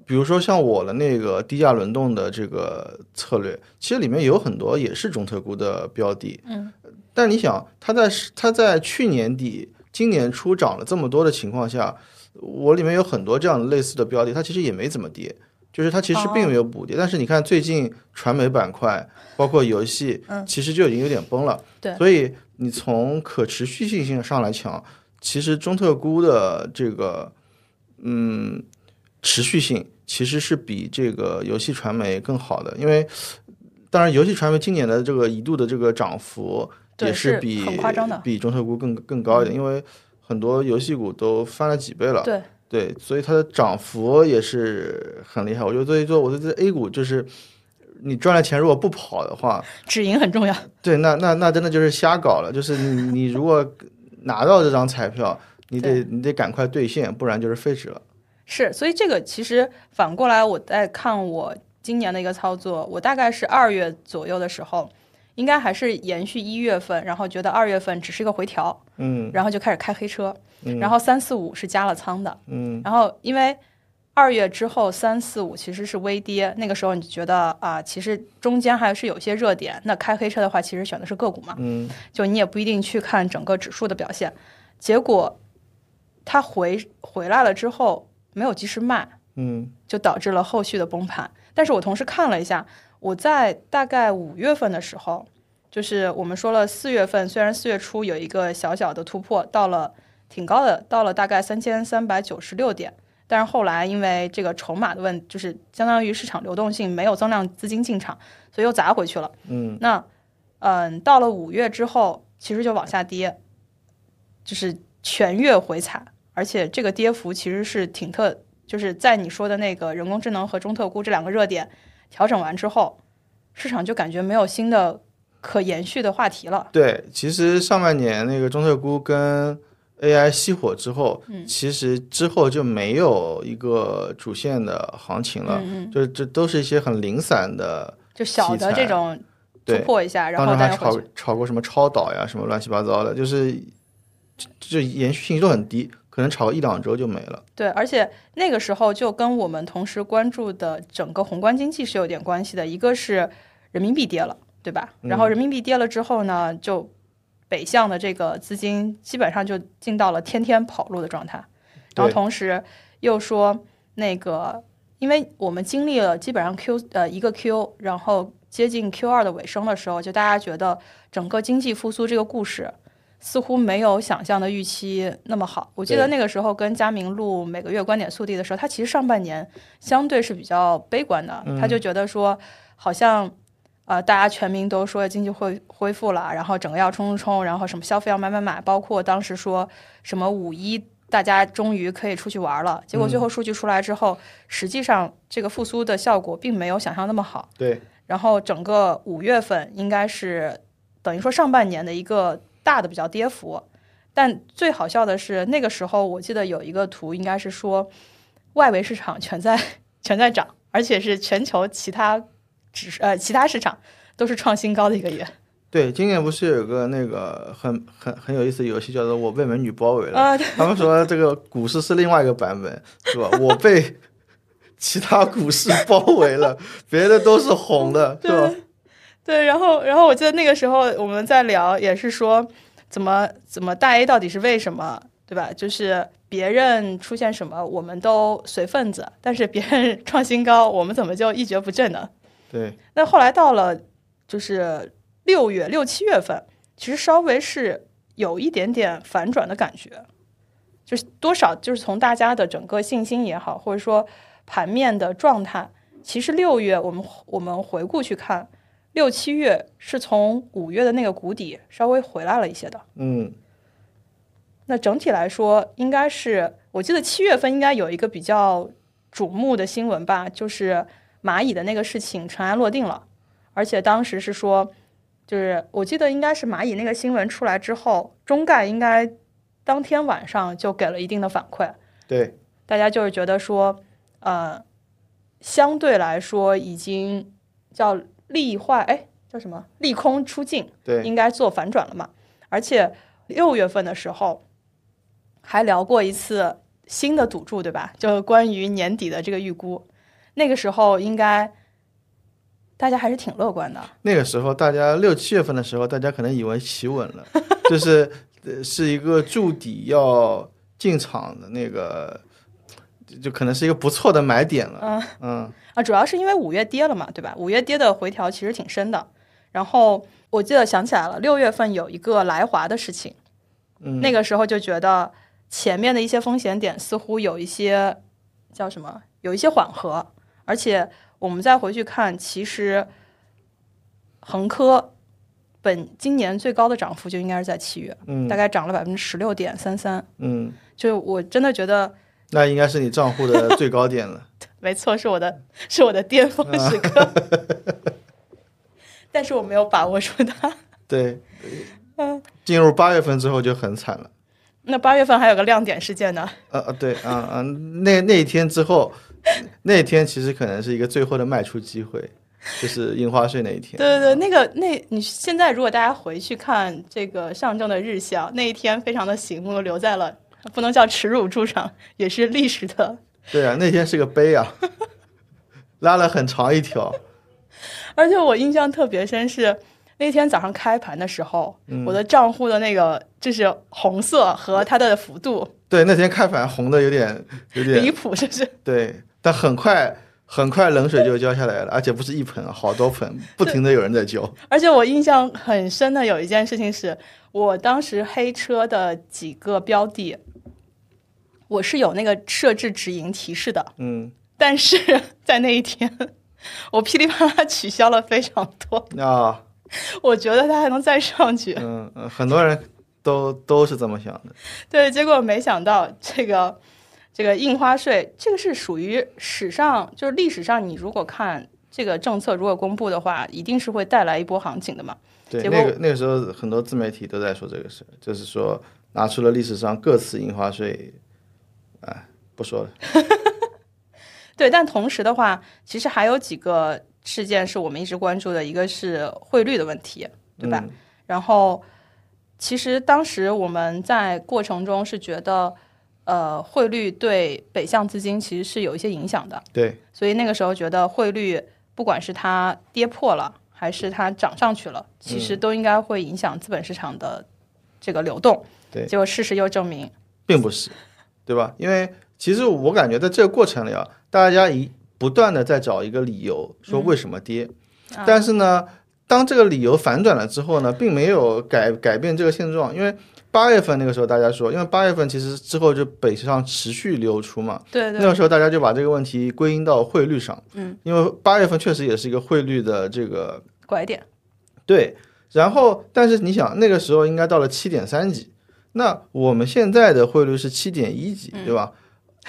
比如说像我的那个低价轮动的这个策略，其实里面有很多也是中特估的标的，嗯。但你想，它在它在去年底、今年初涨了这么多的情况下，我里面有很多这样的类似的标的，它其实也没怎么跌，就是它其实并没有补跌。但是你看最近传媒板块，包括游戏，其实就已经有点崩了。对，所以你从可持续性性上来讲，其实中特估的这个嗯持续性其实是比这个游戏传媒更好的，因为当然游戏传媒今年的这个一度的这个涨幅。也是比很夸张的，比中特估更更高一点，因为很多游戏股都翻了几倍了。对对，所以它的涨幅也是很厉害。我觉得作为说，我觉得这 A 股就是你赚了钱如果不跑的话，止盈很重要。对，那那那真的就是瞎搞了。就是你你如果拿到这张彩票，你得你得赶快兑现，不然就是废纸了。是，所以这个其实反过来我在看我今年的一个操作，我大概是二月左右的时候。应该还是延续一月份，然后觉得二月份只是一个回调，嗯，然后就开始开黑车，然后三四五是加了仓的，嗯，然后因为二月之后三四五其实是微跌，那个时候你觉得啊，其实中间还是有些热点，那开黑车的话，其实选的是个股嘛，嗯，就你也不一定去看整个指数的表现，结果它回回来了之后没有及时卖，嗯，就导致了后续的崩盘。但是我同时看了一下。我在大概五月份的时候，就是我们说了四月份，虽然四月初有一个小小的突破，到了挺高的，到了大概三千三百九十六点，但是后来因为这个筹码的问，就是相当于市场流动性没有增量资金进场，所以又砸回去了。嗯，那嗯，到了五月之后，其实就往下跌，就是全月回踩，而且这个跌幅其实是挺特，就是在你说的那个人工智能和中特估这两个热点调整完之后，市场就感觉没有新的可延续的话题了。对，其实上半年那个中特估跟 AI 熄火之后，其实之后就没有一个主线的行情了，就这都是一些很零散的，就小的这种突破一下，然后还炒炒过什么超导呀，什么乱七八糟的，就是就延续性都很低，可能炒一两周就没了。对，而且那个时候就跟我们同时关注的整个宏观经济是有点关系的，一个是人民币跌了，对吧？然后人民币跌了之后呢，就。北向的这个资金基本上就进到了天天跑路的状态，然后同时又说那个，因为我们经历了基本上 Q 呃一个 Q，然后接近 Q 二的尾声的时候，就大家觉得整个经济复苏这个故事似乎没有想象的预期那么好。我记得那个时候跟佳明录每个月观点速递的时候，他其实上半年相对是比较悲观的，他就觉得说好像。呃，大家全民都说经济会恢复了，然后整个要冲冲冲，然后什么消费要买买买，包括当时说什么五一大家终于可以出去玩了，结果最后数据出来之后，实际上这个复苏的效果并没有想象那么好。对，然后整个五月份应该是等于说上半年的一个大的比较跌幅，但最好笑的是那个时候我记得有一个图，应该是说外围市场全在全在涨，而且是全球其他。只是呃，其他市场都是创新高的一个月。对，今年不是有个那个很很很有意思的游戏，叫做“我被美女包围了”。他们说这个股市是另外一个版本，是吧？我被 其他股市包围了，别的都是红的，是吧？对，然后然后我记得那个时候我们在聊，也是说怎么怎么大 A 到底是为什么，对吧？就是别人出现什么我们都随份子，但是别人 创新高，我们怎么就一蹶不振呢？对，那后来到了就是六月六七月份，其实稍微是有一点点反转的感觉，就是多少就是从大家的整个信心也好，或者说盘面的状态，其实六月我们我们回顾去看，六七月是从五月的那个谷底稍微回来了一些的。嗯，那整体来说，应该是我记得七月份应该有一个比较瞩目的新闻吧，就是。蚂蚁的那个事情尘埃落定了，而且当时是说，就是我记得应该是蚂蚁那个新闻出来之后，中概应该当天晚上就给了一定的反馈。对，大家就是觉得说，呃，相对来说已经叫利坏，哎，叫什么利空出尽，对，应该做反转了嘛。而且六月份的时候还聊过一次新的赌注，对吧？就关于年底的这个预估。那个时候应该大家还是挺乐观的。那个时候，大家六七月份的时候，大家可能以为企稳了，就是是一个筑底要进场的那个，就可能是一个不错的买点了。嗯嗯啊，主要是因为五月跌了嘛，对吧？五月跌的回调其实挺深的。然后我记得想起来了，六月份有一个来华的事情，嗯，那个时候就觉得前面的一些风险点似乎有一些叫什么，有一些缓和。而且我们再回去看，其实恒科本今年最高的涨幅就应该是在七月，嗯，大概涨了百分之十六点三三，嗯，就我真的觉得那应该是你账户的最高点了，没错，是我的，是我的巅峰时刻，但是我没有把握住它，对，嗯，进入八月份之后就很惨了，那八月份还有个亮点事件呢，呃呃，对，啊啊，那那一天之后。那天其实可能是一个最后的卖出机会，就是印花税那一天。对对对，那个那你现在如果大家回去看这个上证的日线，那一天非常的醒目，留在了不能叫耻辱柱上，也是历史的。对啊，那天是个碑啊，拉了很长一条。而且我印象特别深是那天早上开盘的时候，我的账户的那个就是红色和它的幅度。对，那天开盘红的有点有点离谱，是不是？对。但很快，很快冷水就浇下来了，而且不是一盆，好多盆，不停的有人在浇。而且我印象很深的有一件事情是，我当时黑车的几个标的，我是有那个设置止盈提示的，嗯，但是在那一天，我噼里啪啦取消了非常多。啊，我觉得它还能再上去，嗯嗯，很多人都都是这么想的，对，结果没想到这个这个印花税，这个是属于史上就是历史上，你如果看这个政策如果公布的话，一定是会带来一波行情的嘛。对，那个那个时候很多自媒体都在说这个事，就是说拿出了历史上各次印花税。哎，不说了。对，但同时的话，其实还有几个事件是我们一直关注的，一个是汇率的问题，对吧？然后，其实当时我们在过程中是觉得，呃，汇率对北向资金其实是有一些影响的。对。所以那个时候觉得汇率不管是它跌破了，还是它涨上去了，其实都应该会影响资本市场的这个流动。对。结果事实又证明，并不是。对吧？因为其实我感觉在这个过程里啊，大家一不断的在找一个理由说为什么跌，但是呢，当这个理由反转了之后呢，并没有改改变这个现状。因为八月份那个时候大家说，因为八月份其实之后就北上持续流出嘛，对对，那个时候大家就把这个问题归因到汇率上，嗯，因为八月份确实也是一个汇率的这个拐点，对。然后，但是你想那个时候应该到了七点三几。那我们现在的汇率是七点一几，对吧？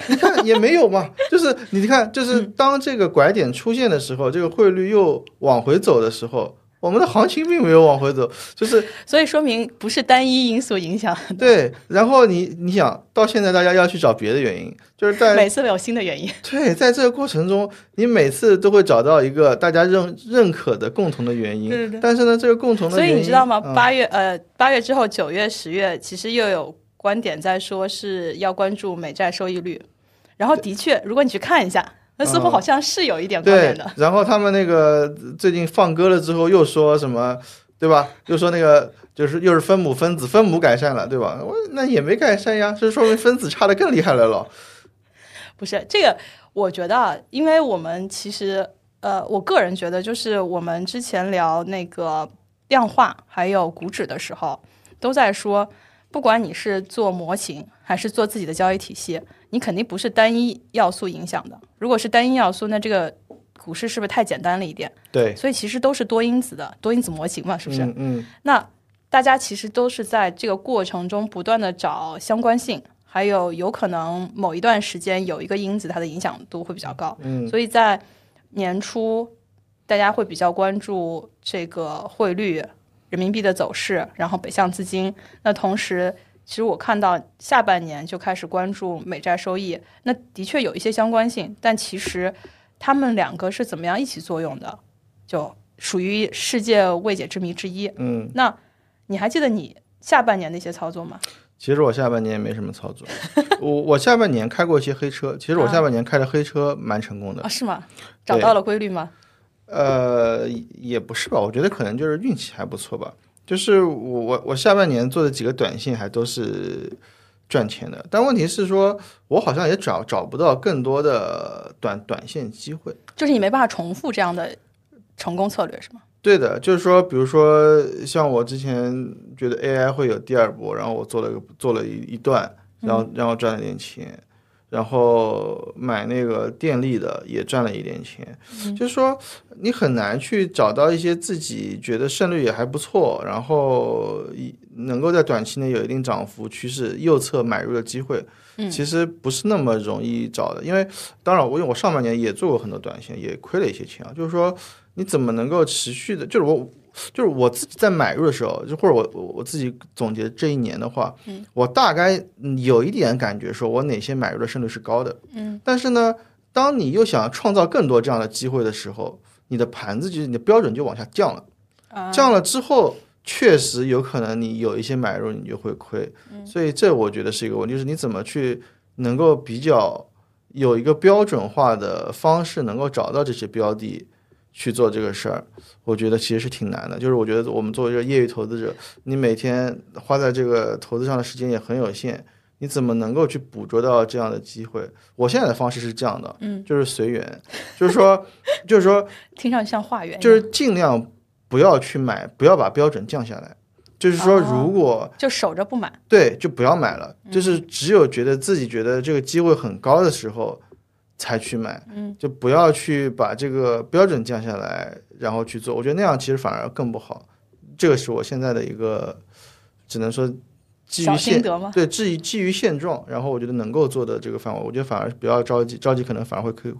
你看也没有嘛，就是你看，就是当这个拐点出现的时候，这个汇率又往回走的时候。我们的行情并没有往回走，就是 所以说明不是单一因素影响。对，然后你你想到现在，大家要去找别的原因，就是在每次都有新的原因。对，在这个过程中，你每次都会找到一个大家认认可的共同的原因。对对。但是呢，这个共同的原因，所以你知道吗？八月呃，八月之后，九月、十月，其实又有观点在说是要关注美债收益率。然后的确，如果你去看一下。那似乎好像是有一点关联的。然后他们那个最近放歌了之后，又说什么，对吧？又说那个就是又是分母分子，分母改善了，对吧？我那也没改善呀，这说明分子差的更厉害了咯。不是这个，我觉得，因为我们其实，呃，我个人觉得，就是我们之前聊那个量化还有股指的时候，都在说，不管你是做模型还是做自己的交易体系。你肯定不是单一要素影响的。如果是单一要素，那这个股市是不是太简单了一点？对，所以其实都是多因子的多因子模型嘛，是不是？嗯。那大家其实都是在这个过程中不断的找相关性，还有有可能某一段时间有一个因子它的影响度会比较高。嗯。所以在年初，大家会比较关注这个汇率、人民币的走势，然后北向资金。那同时。其实我看到下半年就开始关注美债收益，那的确有一些相关性，但其实他们两个是怎么样一起作用的，就属于世界未解之谜之一。嗯，那你还记得你下半年的一些操作吗？其实我下半年也没什么操作，我我下半年开过一些黑车，其实我下半年开的黑车蛮成功的啊？是吗？找到了规律吗？呃，也不是吧，我觉得可能就是运气还不错吧。就是我我我下半年做的几个短信还都是赚钱的，但问题是说，我好像也找找不到更多的短短线机会。就是你没办法重复这样的成功策略，是吗？对的，就是说，比如说像我之前觉得 AI 会有第二波，然后我做了个做了一一段，然后然后赚了点钱。然后买那个电力的也赚了一点钱，就是说你很难去找到一些自己觉得胜率也还不错，然后能够在短期内有一定涨幅趋势右侧买入的机会，其实不是那么容易找的。因为当然，我因为我上半年也做过很多短线，也亏了一些钱啊。就是说你怎么能够持续的，就是我。就是我自己在买入的时候，就或者我我我自己总结这一年的话，嗯，我大概有一点感觉，说我哪些买入的胜率是高的，嗯，但是呢，当你又想创造更多这样的机会的时候，你的盘子就是你的标准就往下降了，降了之后，确实有可能你有一些买入你就会亏，所以这我觉得是一个问题，就是你怎么去能够比较有一个标准化的方式，能够找到这些标的。去做这个事儿，我觉得其实是挺难的。就是我觉得我们作为一个业余投资者，你每天花在这个投资上的时间也很有限，你怎么能够去捕捉到这样的机会？我现在的方式是这样的，嗯，就是随缘，就是说，就是说，听上去像化缘，就是尽量不要去买，不要把标准降下来。就是说，如果就守着不买，对，就不要买了。就是只有觉得自己觉得这个机会很高的时候才去买，嗯，就不要去把这个标准降下来，然后去做。我觉得那样其实反而更不好。这个是我现在的一个，只能说基于现对至于基于现状，然后我觉得能够做的这个范围，我觉得反而不要着急，着急可能反而会亏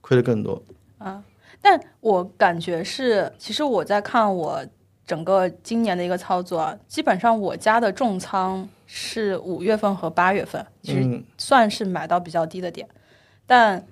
亏的更多。啊，但我感觉是，其实我在看我。整个今年的一个操作，基本上我家的重仓是五月份和八月份，其实算是买到比较低的点。但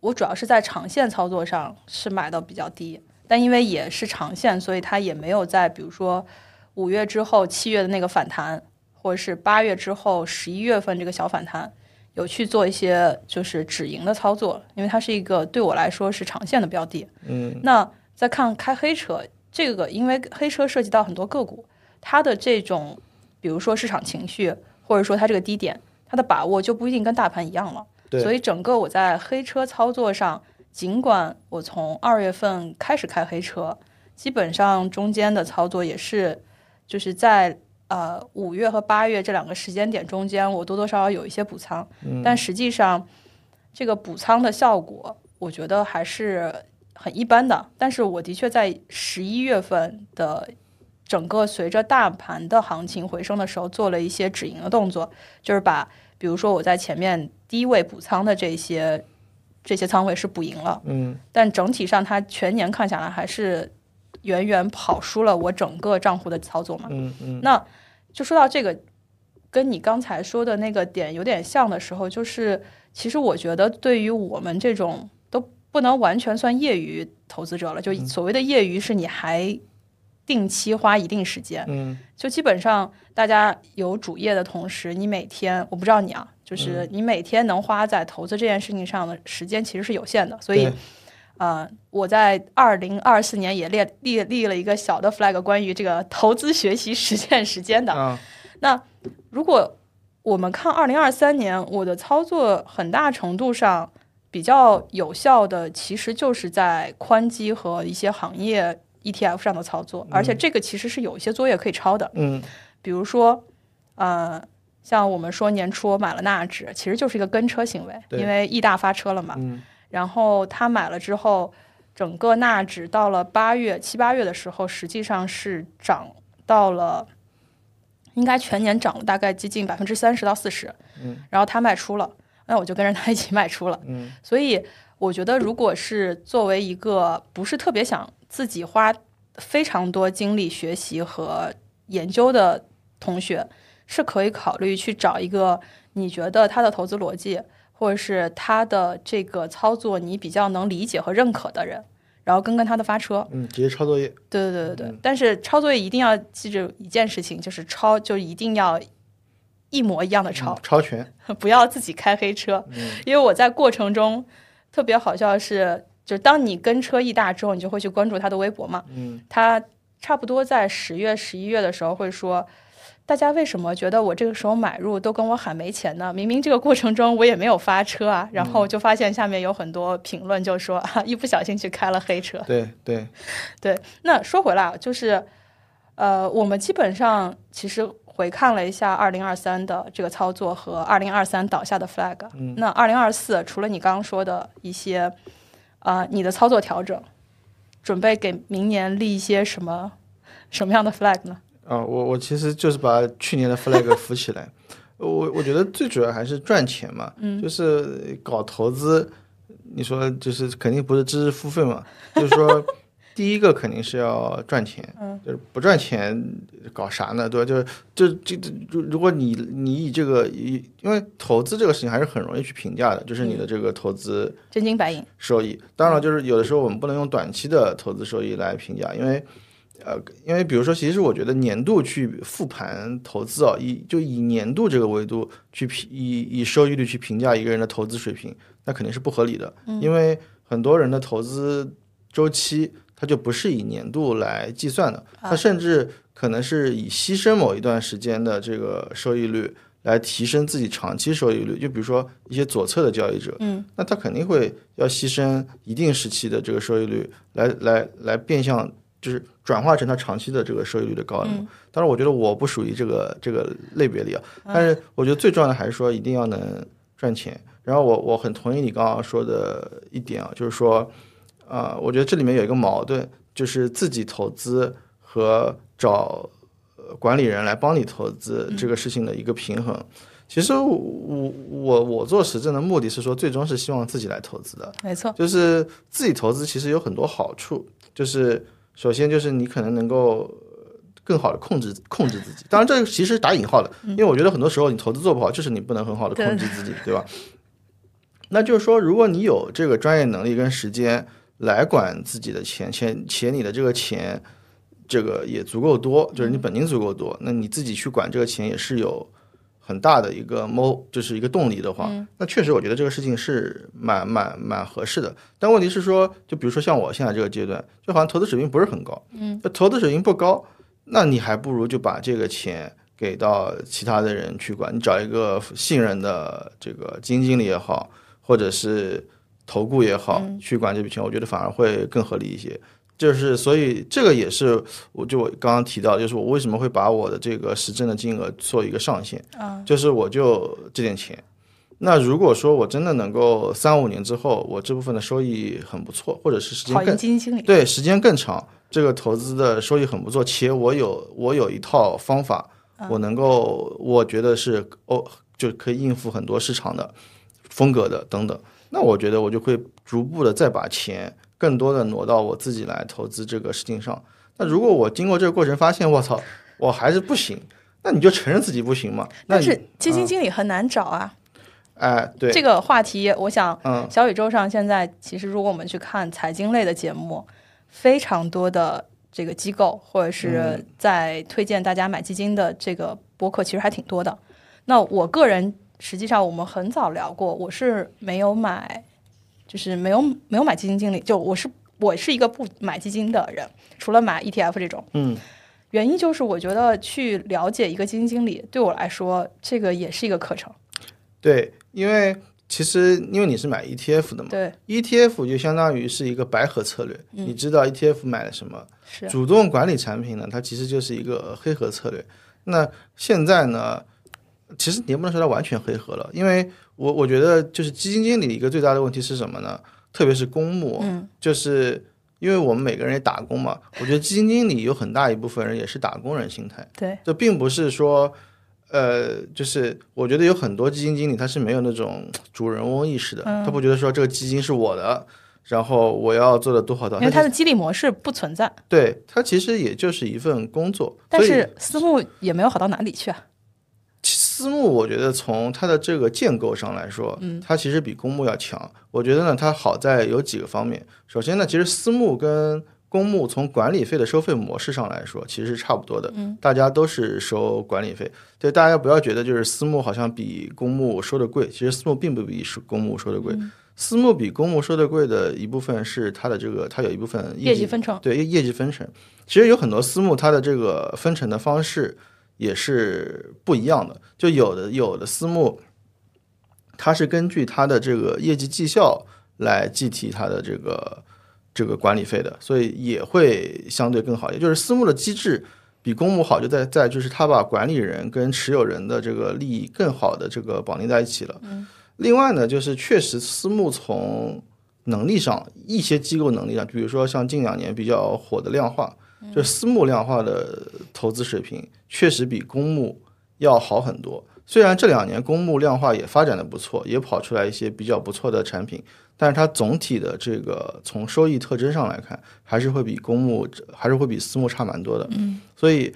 我主要是在长线操作上是买的比较低，但因为也是长线，所以它也没有在比如说五月之后七月的那个反弹，或者是八月之后十一月份这个小反弹，有去做一些就是止盈的操作，因为它是一个对我来说是长线的标的。嗯，那再看开黑车。这个因为黑车涉及到很多个股，它的这种，比如说市场情绪，或者说它这个低点，它的把握就不一定跟大盘一样了。所以整个我在黑车操作上，尽管我从二月份开始开黑车，基本上中间的操作也是，就是在呃五月和八月这两个时间点中间，我多多少少有一些补仓，但实际上这个补仓的效果，我觉得还是。很一般的，但是我的确在十一月份的整个随着大盘的行情回升的时候，做了一些止盈的动作，就是把比如说我在前面低位补仓的这些这些仓位是补赢了，嗯，但整体上它全年看下来还是远远跑输了我整个账户的操作嘛，嗯嗯，那就说到这个，跟你刚才说的那个点有点像的时候，就是其实我觉得对于我们这种都。不能完全算业余投资者了，就所谓的业余是你还定期花一定时间，嗯，就基本上大家有主业的同时，你每天我不知道你啊，就是你每天能花在投资这件事情上的时间其实是有限的，所以，呃，我在二零二四年也列立立了一个小的 flag，关于这个投资学习实践时间的。那如果我们看二零二三年，我的操作很大程度上。比较有效的其实就是在宽基和一些行业 ETF 上的操作，而且这个其实是有一些作业可以抄的。嗯，比如说，呃，像我们说年初我买了纳指，其实就是一个跟车行为，因为易大发车了嘛。嗯。然后他买了之后，整个纳指到了八月七八月的时候，实际上是涨到了，应该全年涨了大概接近百分之三十到四十。嗯。然后他卖出了。那我就跟着他一起卖出了，嗯，所以我觉得，如果是作为一个不是特别想自己花非常多精力学习和研究的同学，是可以考虑去找一个你觉得他的投资逻辑或者是他的这个操作你比较能理解和认可的人，然后跟跟他的发车，嗯，直接抄作业，对对对对对，但是抄作业一定要记住一件事情，就是抄就一定要。一模一样的抄，抄全，不要自己开黑车。因为我在过程中特别好笑的是，就当你跟车一大之后，你就会去关注他的微博嘛。嗯，他差不多在十月、十一月的时候会说，大家为什么觉得我这个时候买入都跟我喊没钱呢？明明这个过程中我也没有发车啊。然后就发现下面有很多评论就说，一不小心去开了黑车。对对 对。那说回来，就是呃，我们基本上其实。回看了一下二零二三的这个操作和二零二三倒下的 flag，嗯那二零二四除了你刚刚说的一些，啊，你的操作调整，准备给明年立一些什么什么样的 flag 呢？啊，我我其实就是把去年的 flag 扶起来，我我觉得最主要还是赚钱嘛，就是搞投资，你说就是肯定不是知识付费嘛，就是说。第一个肯定是要赚钱，就是不赚钱搞啥呢？对吧？就是就这这，如果你你以这个以，因为投资这个事情还是很容易去评价的，就是你的这个投资真金白银收益。当然了，就是有的时候我们不能用短期的投资收益来评价，因为呃，因为比如说，其实我觉得年度去复盘投资啊，以就以年度这个维度去评以以收益率去评价一个人的投资水平，那肯定是不合理的，因为很多人的投资周期。它就不是以年度来计算的，它甚至可能是以牺牲某一段时间的这个收益率来提升自己长期收益率。就比如说一些左侧的交易者，嗯，那他肯定会要牺牲一定时期的这个收益率来来来变相就是转化成他长期的这个收益率的高了嘛。当然，我觉得我不属于这个这个类别里啊。但是我觉得最重要的还是说一定要能赚钱。然后我我很同意你刚刚说的一点啊，就是说，啊，我觉得这里面有一个矛盾，就是自己投资和找管理人来帮你投资这个事情的一个平衡。其实我我我做实证的目的是说，最终是希望自己来投资的。没错，就是自己投资其实有很多好处，就是首先就是你可能能够更好的控制控制自己。当然这其实打引号的，因为我觉得很多时候你投资做不好，就是你不能很好的控制自己，对吧？那就是说，如果你有这个专业能力跟时间来管自己的钱，且且你的这个钱这个也足够多，就是你本金足够多，那你自己去管这个钱也是有。很大的一个谋，就是一个动力的话，那确实我觉得这个事情是蛮蛮蛮合适的。但问题是说，就比如说像我现在这个阶段，就好像投资水平不是很高，嗯，投资水平不高，那你还不如就把这个钱给到其他的人去管，你找一个信任的这个基金经理也好，或者是投顾也好，去管这笔钱，我觉得反而会更合理一些。就是，所以这个也是，我就我刚刚提到，就是我为什么会把我的这个实证的金额做一个上限，就是我就这点钱。那如果说我真的能够三五年之后，我这部分的收益很不错，或者是时间更对时间更长，这个投资的收益很不错，且我有我有一套方法，我能够我觉得是哦，就可以应付很多市场的风格的等等，那我觉得我就会逐步的再把钱。更多的挪到我自己来投资这个事情上。那如果我经过这个过程发现，我操，我还是不行，那你就承认自己不行嘛。但是基金经理很难找啊。哎，对。这个话题，我想，小宇宙上现在其实，如果我们去看财经类的节目，非常多的这个机构或者是在推荐大家买基金的这个博客，其实还挺多的。那我个人，实际上我们很早聊过，我是没有买。就是没有没有买基金经理，就我是我是一个不买基金的人，除了买 ETF 这种。嗯，原因就是我觉得去了解一个基金经理，对我来说这个也是一个课程。对，因为其实因为你是买 ETF 的嘛，对，ETF 就相当于是一个白盒策略，你知道 ETF 买了什么。是。主动管理产品呢，它其实就是一个黑盒策略。那现在呢，其实你也不能说它完全黑盒了，因为。我我觉得就是基金经理一个最大的问题是什么呢？特别是公募，就是因为我们每个人也打工嘛。我觉得基金经理有很大一部分人也是打工人心态。对，这并不是说，呃，就是我觉得有很多基金经理他是没有那种主人翁意识的，他不觉得说这个基金是我的，然后我要做的多好多好。因为他的激励模式不存在。对他其实也就是一份工作。但是私募也没有好到哪里去啊。私募，我觉得从它的这个建构上来说，嗯，它其实比公募要强。我觉得呢，它好在有几个方面。首先呢，其实私募跟公募从管理费的收费模式上来说，其实是差不多的。嗯，大家都是收管理费。对，大家不要觉得就是私募好像比公募收的贵，其实私募并不比公募收的贵。私募比公募收的贵的一部分是它的这个，它有一部分业绩分成。对，业绩分成。其实有很多私募，它的这个分成的方式。也是不一样的，就有的有的私募，它是根据它的这个业绩绩效来计提它的这个这个管理费的，所以也会相对更好。也就是私募的机制比公募好，就在在就是它把管理人跟持有人的这个利益更好的这个绑定在一起了。另外呢，就是确实私募从能力上，一些机构能力上，比如说像近两年比较火的量化。就私募量化的投资水平确实比公募要好很多。虽然这两年公募量化也发展的不错，也跑出来一些比较不错的产品，但是它总体的这个从收益特征上来看，还是会比公募还是会比私募差蛮多的。嗯，所以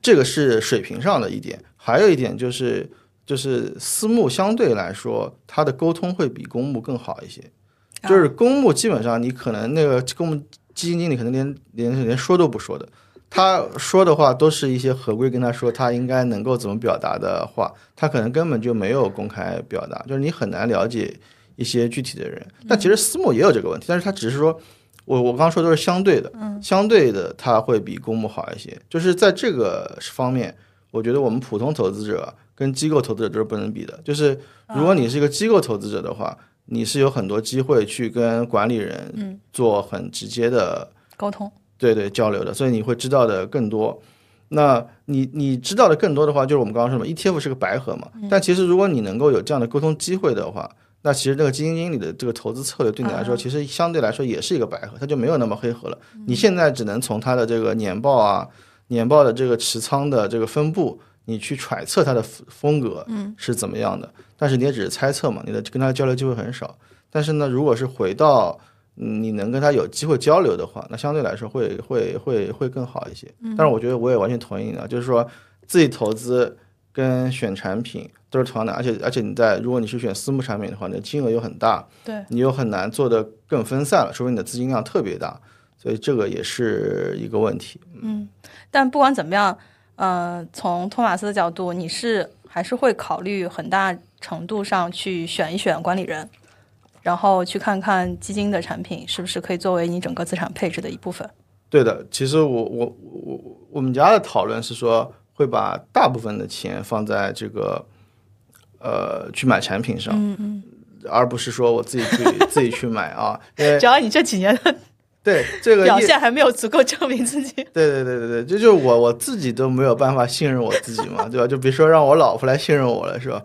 这个是水平上的一点。还有一点就是，就是私募相对来说，它的沟通会比公募更好一些。就是公募基本上你可能那个公募。基金经理可能连连连说都不说的，他说的话都是一些合规跟他说他应该能够怎么表达的话，他可能根本就没有公开表达，就是你很难了解一些具体的人。但其实私募也有这个问题，但是他只是说，我我刚刚说都是相对的，相对的他会比公募好一些。就是在这个方面，我觉得我们普通投资者跟机构投资者都是不能比的。就是如果你是一个机构投资者的话。你是有很多机会去跟管理人做很直接的沟通，对对交流的，所以你会知道的更多。那你你知道的更多的话，就是我们刚刚说嘛，ETF 是个白盒嘛。但其实如果你能够有这样的沟通机会的话，那其实这个基金经理的这个投资策略对你来说，其实相对来说也是一个白盒，它就没有那么黑盒了。你现在只能从它的这个年报啊、年报的这个持仓的这个分布，你去揣测他的风格是怎么样的。但是你也只是猜测嘛，你的跟他交流机会很少。但是呢，如果是回到你能跟他有机会交流的话，那相对来说会会会会更好一些。但是我觉得我也完全同意你的，就是说自己投资跟选产品都是同样的，而且而且你在如果你是选私募产品的话，你的金额又很大，对你又很难做的更分散了，除非你的资金量特别大，所以这个也是一个问题。嗯，但不管怎么样，呃，从托马斯的角度，你是还是会考虑很大程度上去选一选管理人。然后去看看基金的产品是不是可以作为你整个资产配置的一部分。对的，其实我我我我们家的讨论是说会把大部分的钱放在这个呃去买产品上，嗯嗯，而不是说我自己去 自己去买啊。只要你这几年的对这个表现还没有足够证明自己。对对对对对，这就是我我自己都没有办法信任我自己嘛，对吧？就比如说让我老婆来信任我了，是吧？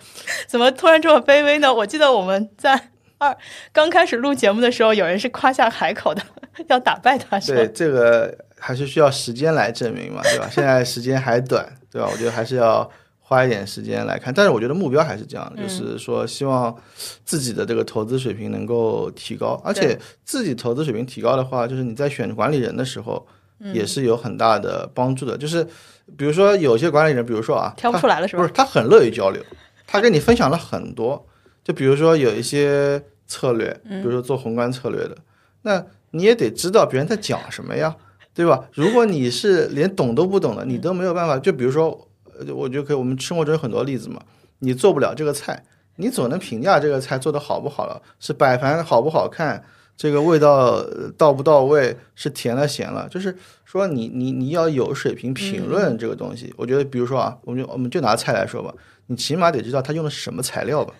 怎么突然这么卑微呢？我记得我们在。二刚开始录节目的时候，有人是夸下海口的，要打败他。对，这个还是需要时间来证明嘛，对吧？现在时间还短，对吧？我觉得还是要花一点时间来看。但是我觉得目标还是这样，就是说希望自己的这个投资水平能够提高，而且自己投资水平提高的话，就是你在选管理人的时候也是有很大的帮助的。就是比如说有些管理人，比如说啊，挑不出来了是吧？不是，他很乐于交流，他跟你分享了很多。就比如说有一些策略，比如说做宏观策略的，那你也得知道别人在讲什么呀，对吧？如果你是连懂都不懂的，你都没有办法。就比如说，我觉得可以，我们生活中有很多例子嘛。你做不了这个菜，你总能评价这个菜做的好不好了，是摆盘好不好看，这个味道到不到位，是甜了咸了。就是说，你你你要有水平评论这个东西。我觉得，比如说啊，我们就我们就拿菜来说吧，你起码得知道它用的是什么材料吧。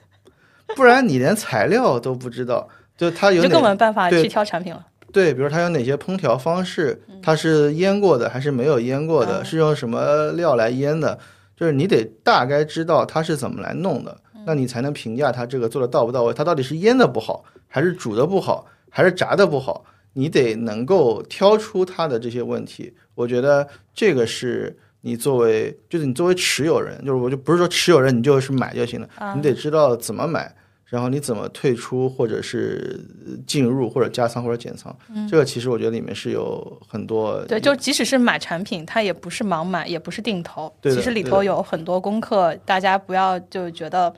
不然你连材料都不知道，就它有就更没办法去挑产品了。对，比如它有哪些烹调方式，它是腌过的还是没有腌过的，是用什么料来腌的，就是你得大概知道它是怎么来弄的，那你才能评价它这个做的到不到位。它到底是腌的不好，还是煮的不好，还是炸的不好？你得能够挑出它的这些问题。我觉得这个是你作为，就是你作为持有人，就是我就不是说持有人你就是买就行了，你得知道怎么买。然后你怎么退出，或者是进入，或者加仓，或者减仓？这个其实我觉得里面是有很多。对，就即使是买产品，它也不是盲买，也不是定投。其实里头有很多功课，大家不要就觉得，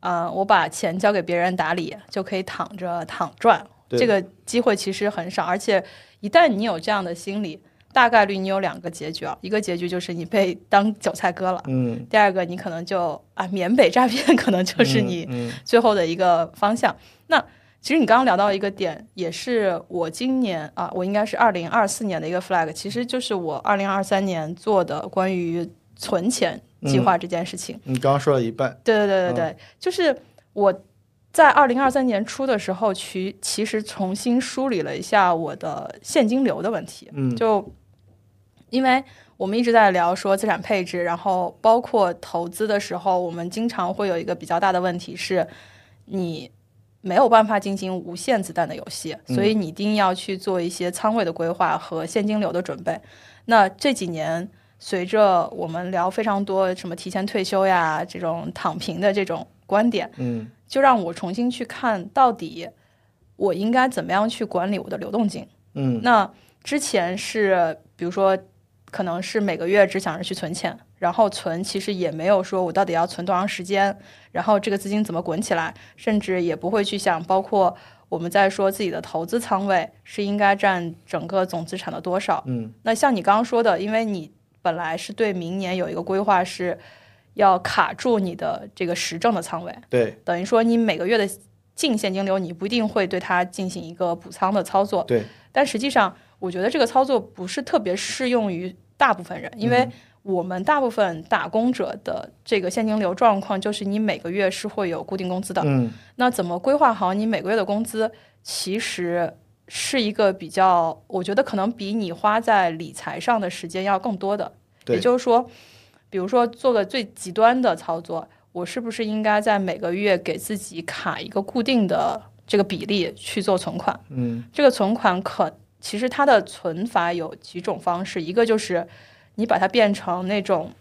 呃，我把钱交给别人打理就可以躺着躺赚，这个机会其实很少。而且一旦你有这样的心理。大概率你有两个结局啊，一个结局就是你被当韭菜割了，嗯，第二个你可能就啊缅北诈骗可能就是你最后的一个方向。那其实你刚刚聊到一个点，也是我今年啊，我应该是二零二四年的一个 flag，其实就是我二零二三年做的关于存钱计划这件事情。你刚刚说了一半，对对对对对，就是我在二零二三年初的时候，其其实重新梳理了一下我的现金流的问题，嗯，就。因为我们一直在聊说资产配置，然后包括投资的时候，我们经常会有一个比较大的问题是，你没有办法进行无限子弹的游戏，所以你一定要去做一些仓位的规划和现金流的准备。那这几年随着我们聊非常多什么提前退休呀这种躺平的这种观点，嗯，就让我重新去看到底我应该怎么样去管理我的流动性。嗯，那之前是比如说。可能是每个月只想着去存钱，然后存其实也没有说我到底要存多长时间，然后这个资金怎么滚起来，甚至也不会去想，包括我们在说自己的投资仓位是应该占整个总资产的多少。嗯，那像你刚刚说的，因为你本来是对明年有一个规划，是要卡住你的这个实证的仓位，对，等于说你每个月的净现金流，你不一定会对它进行一个补仓的操作，对，但实际上。我觉得这个操作不是特别适用于大部分人，因为我们大部分打工者的这个现金流状况就是你每个月是会有固定工资的。嗯，那怎么规划好你每个月的工资？其实是一个比较，我觉得可能比你花在理财上的时间要更多的。也就是说，比如说做个最极端的操作，我是不是应该在每个月给自己卡一个固定的这个比例去做存款？嗯，这个存款可其实它的存法有几种方式，一个就是你把它变成那种。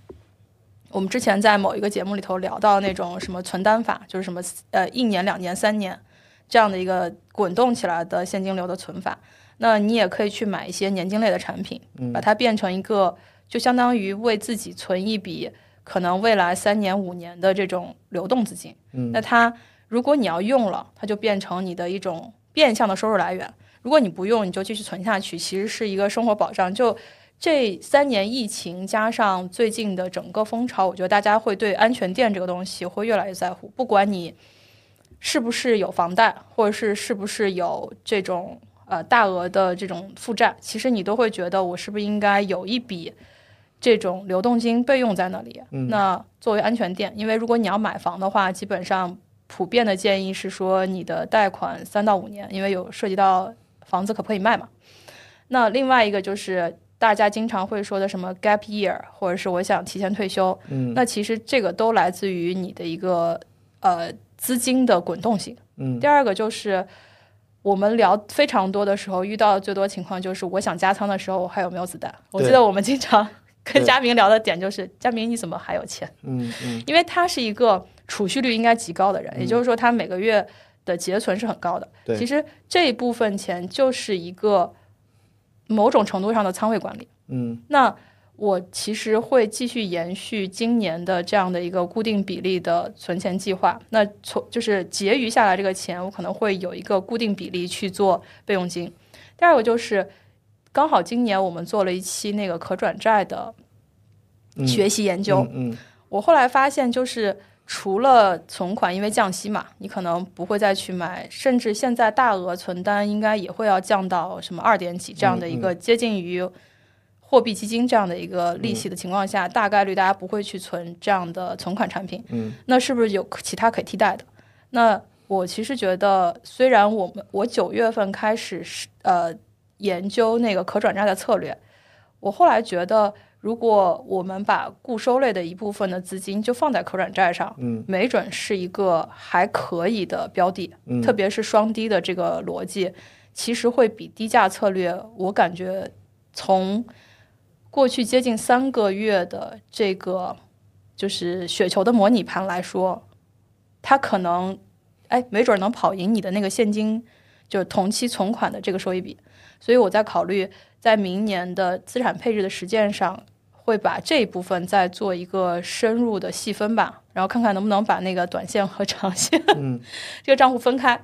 我们之前在某一个节目里头聊到那种什么存单法，就是什么呃一年、两年、三年这样的一个滚动起来的现金流的存法。那你也可以去买一些年金类的产品，把它变成一个就相当于为自己存一笔可能未来三年、五年的这种流动资金。那它如果你要用了，它就变成你的一种变相的收入来源；如果你不用，你就继续存下去，其实是一个生活保障。就这三年疫情加上最近的整个风潮，我觉得大家会对安全垫这个东西会越来越在乎。不管你是不是有房贷，或者是是不是有这种呃大额的这种负债，其实你都会觉得我是不是应该有一笔这种流动金备用在那里？那作为安全垫，因为如果你要买房的话，基本上普遍的建议是说你的贷款三到五年，因为有涉及到房子可不可以卖嘛。那另外一个就是。大家经常会说的什么 gap year，或者是我想提前退休，嗯，那其实这个都来自于你的一个呃资金的滚动性。嗯，第二个就是我们聊非常多的时候遇到最多情况就是我想加仓的时候我还有没有子弹？我记得我们经常跟嘉明聊的点就是嘉明你怎么还有钱？嗯嗯，因为他是一个储蓄率应该极高的人，也就是说他每个月的结存是很高的。对，其实这一部分钱就是一个。某种程度上的仓位管理，嗯，那我其实会继续延续今年的这样的一个固定比例的存钱计划。那从就是结余下来这个钱，我可能会有一个固定比例去做备用金。第二个就是刚好今年我们做了一期那个可转债的学习研究，嗯，我后来发现就是。除了存款，因为降息嘛，你可能不会再去买，甚至现在大额存单应该也会要降到什么二点几这样的一个接近于货币基金这样的一个利息的情况下，大概率大家不会去存这样的存款产品。嗯，那是不是有其他可以替代的？那我其实觉得，虽然我们我九月份开始是呃研究那个可转债的策略，我后来觉得。如果我们把固收类的一部分的资金就放在可转债上，嗯，没准是一个还可以的标的，嗯，特别是双低的这个逻辑，其实会比低价策略，我感觉从过去接近三个月的这个就是雪球的模拟盘来说，它可能哎，没准能跑赢你的那个现金，就是同期存款的这个收益比，所以我在考虑在明年的资产配置的实践上。会把这一部分再做一个深入的细分吧，然后看看能不能把那个短线和长线 这个账户分开。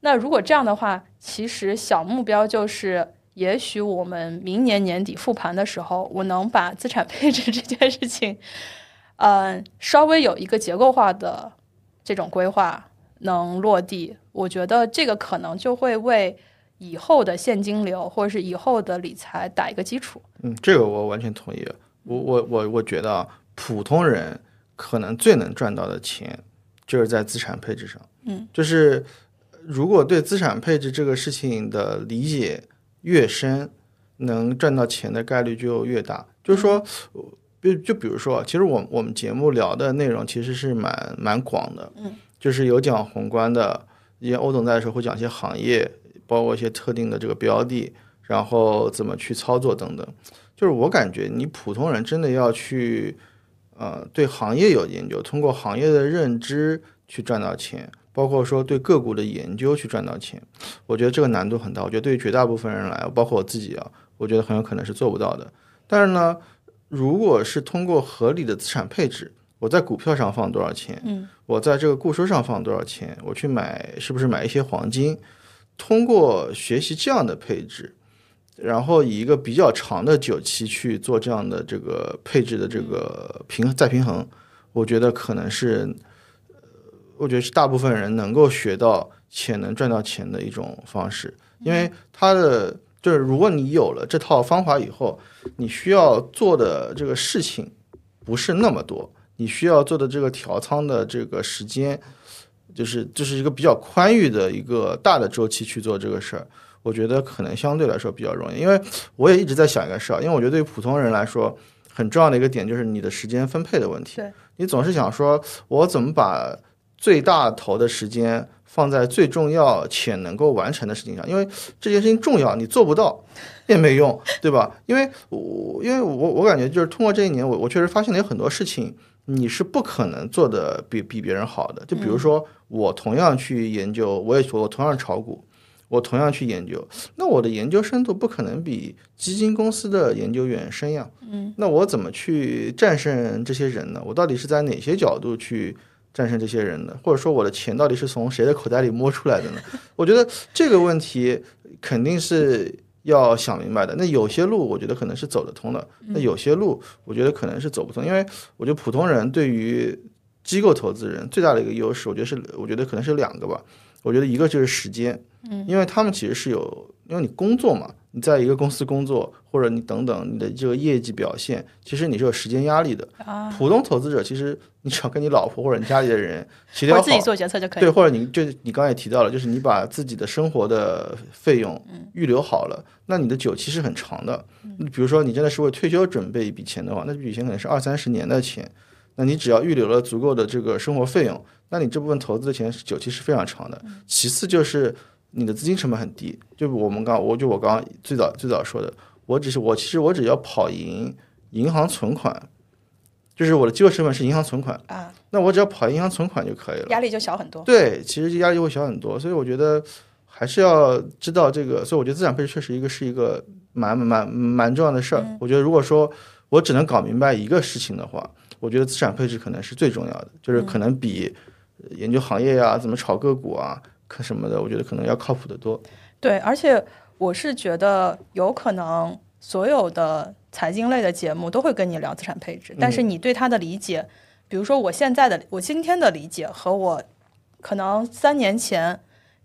那如果这样的话，其实小目标就是，也许我们明年年底复盘的时候，我能把资产配置这件事情，嗯，稍微有一个结构化的这种规划能落地。我觉得这个可能就会为以后的现金流或者是以后的理财打一个基础。嗯，这个我完全同意。我我我我觉得啊，普通人可能最能赚到的钱，就是在资产配置上。嗯，就是如果对资产配置这个事情的理解越深，能赚到钱的概率就越大。就是说，就就比如说，其实我我们节目聊的内容其实是蛮蛮广的。嗯，就是有讲宏观的，因为欧总在的时候会讲一些行业，包括一些特定的这个标的，然后怎么去操作等等。就是我感觉，你普通人真的要去，呃，对行业有研究，通过行业的认知去赚到钱，包括说对个股的研究去赚到钱，我觉得这个难度很大。我觉得对于绝大部分人来，包括我自己啊，我觉得很有可能是做不到的。但是呢，如果是通过合理的资产配置，我在股票上放多少钱，嗯，我在这个固收上放多少钱，我去买是不是买一些黄金，通过学习这样的配置。然后以一个比较长的久期去做这样的这个配置的这个平再平衡，我觉得可能是，我觉得是大部分人能够学到且能赚到钱的一种方式。因为它的就是如果你有了这套方法以后，你需要做的这个事情不是那么多，你需要做的这个调仓的这个时间，就是就是一个比较宽裕的一个大的周期去做这个事儿。我觉得可能相对来说比较容易。因为我也一直在想一个事儿，因为我觉得对于普通人来说，很重要的一个点就是你的时间分配的问题。对，你总是想说，我怎么把最大头的时间放在最重要且能够完成的事情上？因为这件事情重要，你做不到也没用，对吧？因为我因为我我感觉就是通过这一年，我我确实发现了有很多事情。你是不可能做的比比别人好的。就比如说，我同样去研究，我也说，我同样炒股，我同样去研究，那我的研究深度不可能比基金公司的研究员深呀。嗯，那我怎么去战胜这些人呢？我到底是在哪些角度去战胜这些人呢？或者说，我的钱到底是从谁的口袋里摸出来的呢？我觉得这个问题肯定是。要想明白的，那有些路我觉得可能是走得通的，那有些路我觉得可能是走不通，因为我觉得普通人对于机构投资人最大的一个优势，我觉得是我觉得可能是两个吧，我觉得一个就是时间，嗯，因为他们其实是有，因为你工作嘛。你在一个公司工作，或者你等等，你的这个业绩表现，其实你是有时间压力的。啊，普通投资者其实你只要跟你老婆或者你家里的人 协调好，自己做决策就可以。对，或者你就你刚才也提到了，就是你把自己的生活的费用预留好了，那你的久期是很长的。你比如说你真的是为退休准备一笔钱的话，那这笔钱可能是二三十年的钱，那你只要预留了足够的这个生活费用，那你这部分投资的钱是久期是非常长的。其次就是。你的资金成本很低，就我们刚，我就我刚刚最早最早说的，我只是我其实我只要跑赢银行存款，就是我的机构成本是银行存款啊，那我只要跑银行存款就可以了，压力就小很多。对，其实压力会小很多，所以我觉得还是要知道这个，所以我觉得资产配置确实一个是一个蛮蛮蛮重要的事儿。我觉得如果说我只能搞明白一个事情的话，我觉得资产配置可能是最重要的，就是可能比研究行业呀、怎么炒个股啊。可什么的，我觉得可能要靠谱的多。对，而且我是觉得有可能所有的财经类的节目都会跟你聊资产配置，但是你对它的理解，比如说我现在的我今天的理解和我可能三年前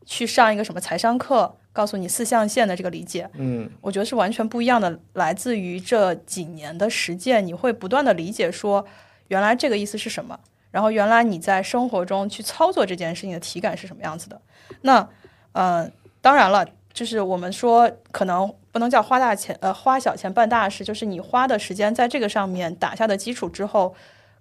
去上一个什么财商课，告诉你四象限的这个理解，嗯，我觉得是完全不一样的。来自于这几年的实践，你会不断的理解说，原来这个意思是什么，然后原来你在生活中去操作这件事情的体感是什么样子的。那，呃，当然了，就是我们说可能不能叫花大钱，呃，花小钱办大事，就是你花的时间在这个上面打下的基础之后，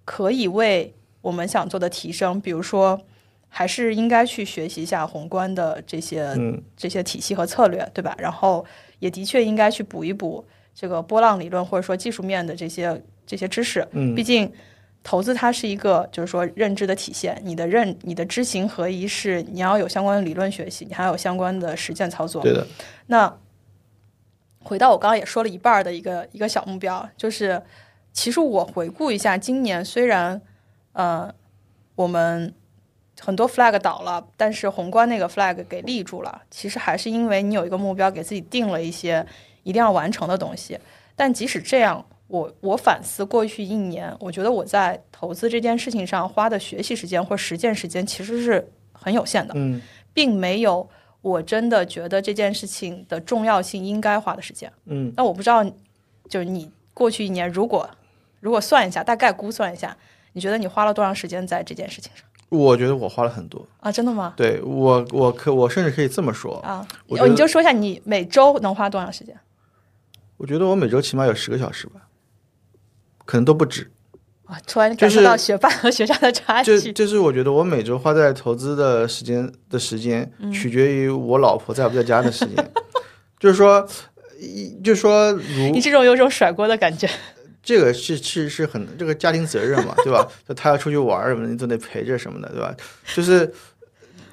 可以为我们想做的提升，比如说，还是应该去学习一下宏观的这些这些体系和策略，对吧？然后也的确应该去补一补这个波浪理论或者说技术面的这些这些知识，嗯，毕竟。投资它是一个，就是说认知的体现。你的认，你的知行合一，是你要有相关的理论学习，你还有相关的实践操作。对的。那回到我刚刚也说了一半的一个一个小目标，就是其实我回顾一下今年，虽然呃我们很多 flag 倒了，但是宏观那个 flag 给立住了。其实还是因为你有一个目标，给自己定了一些一定要完成的东西。但即使这样。我我反思过去一年，我觉得我在投资这件事情上花的学习时间或实践时间其实是很有限的，嗯，并没有我真的觉得这件事情的重要性应该花的时间，嗯。那我不知道，就是你过去一年，如果如果算一下，大概估算一下，你觉得你花了多长时间在这件事情上？我觉得我花了很多啊，真的吗？对我，我可我甚至可以这么说啊，你就说一下你每周能花多长时间？我觉得我每周起码有十个小时吧。可能都不止啊！突然感受到学霸和学渣的差距。就就是我觉得我每周花在投资的时间的时间，取决于我老婆在不在家的时间。就是说，一就是说，如你这种有种甩锅的感觉。这个是是是很这个家庭责任嘛，对吧？就他要出去玩什么的，你总得陪着什么的，对吧？就是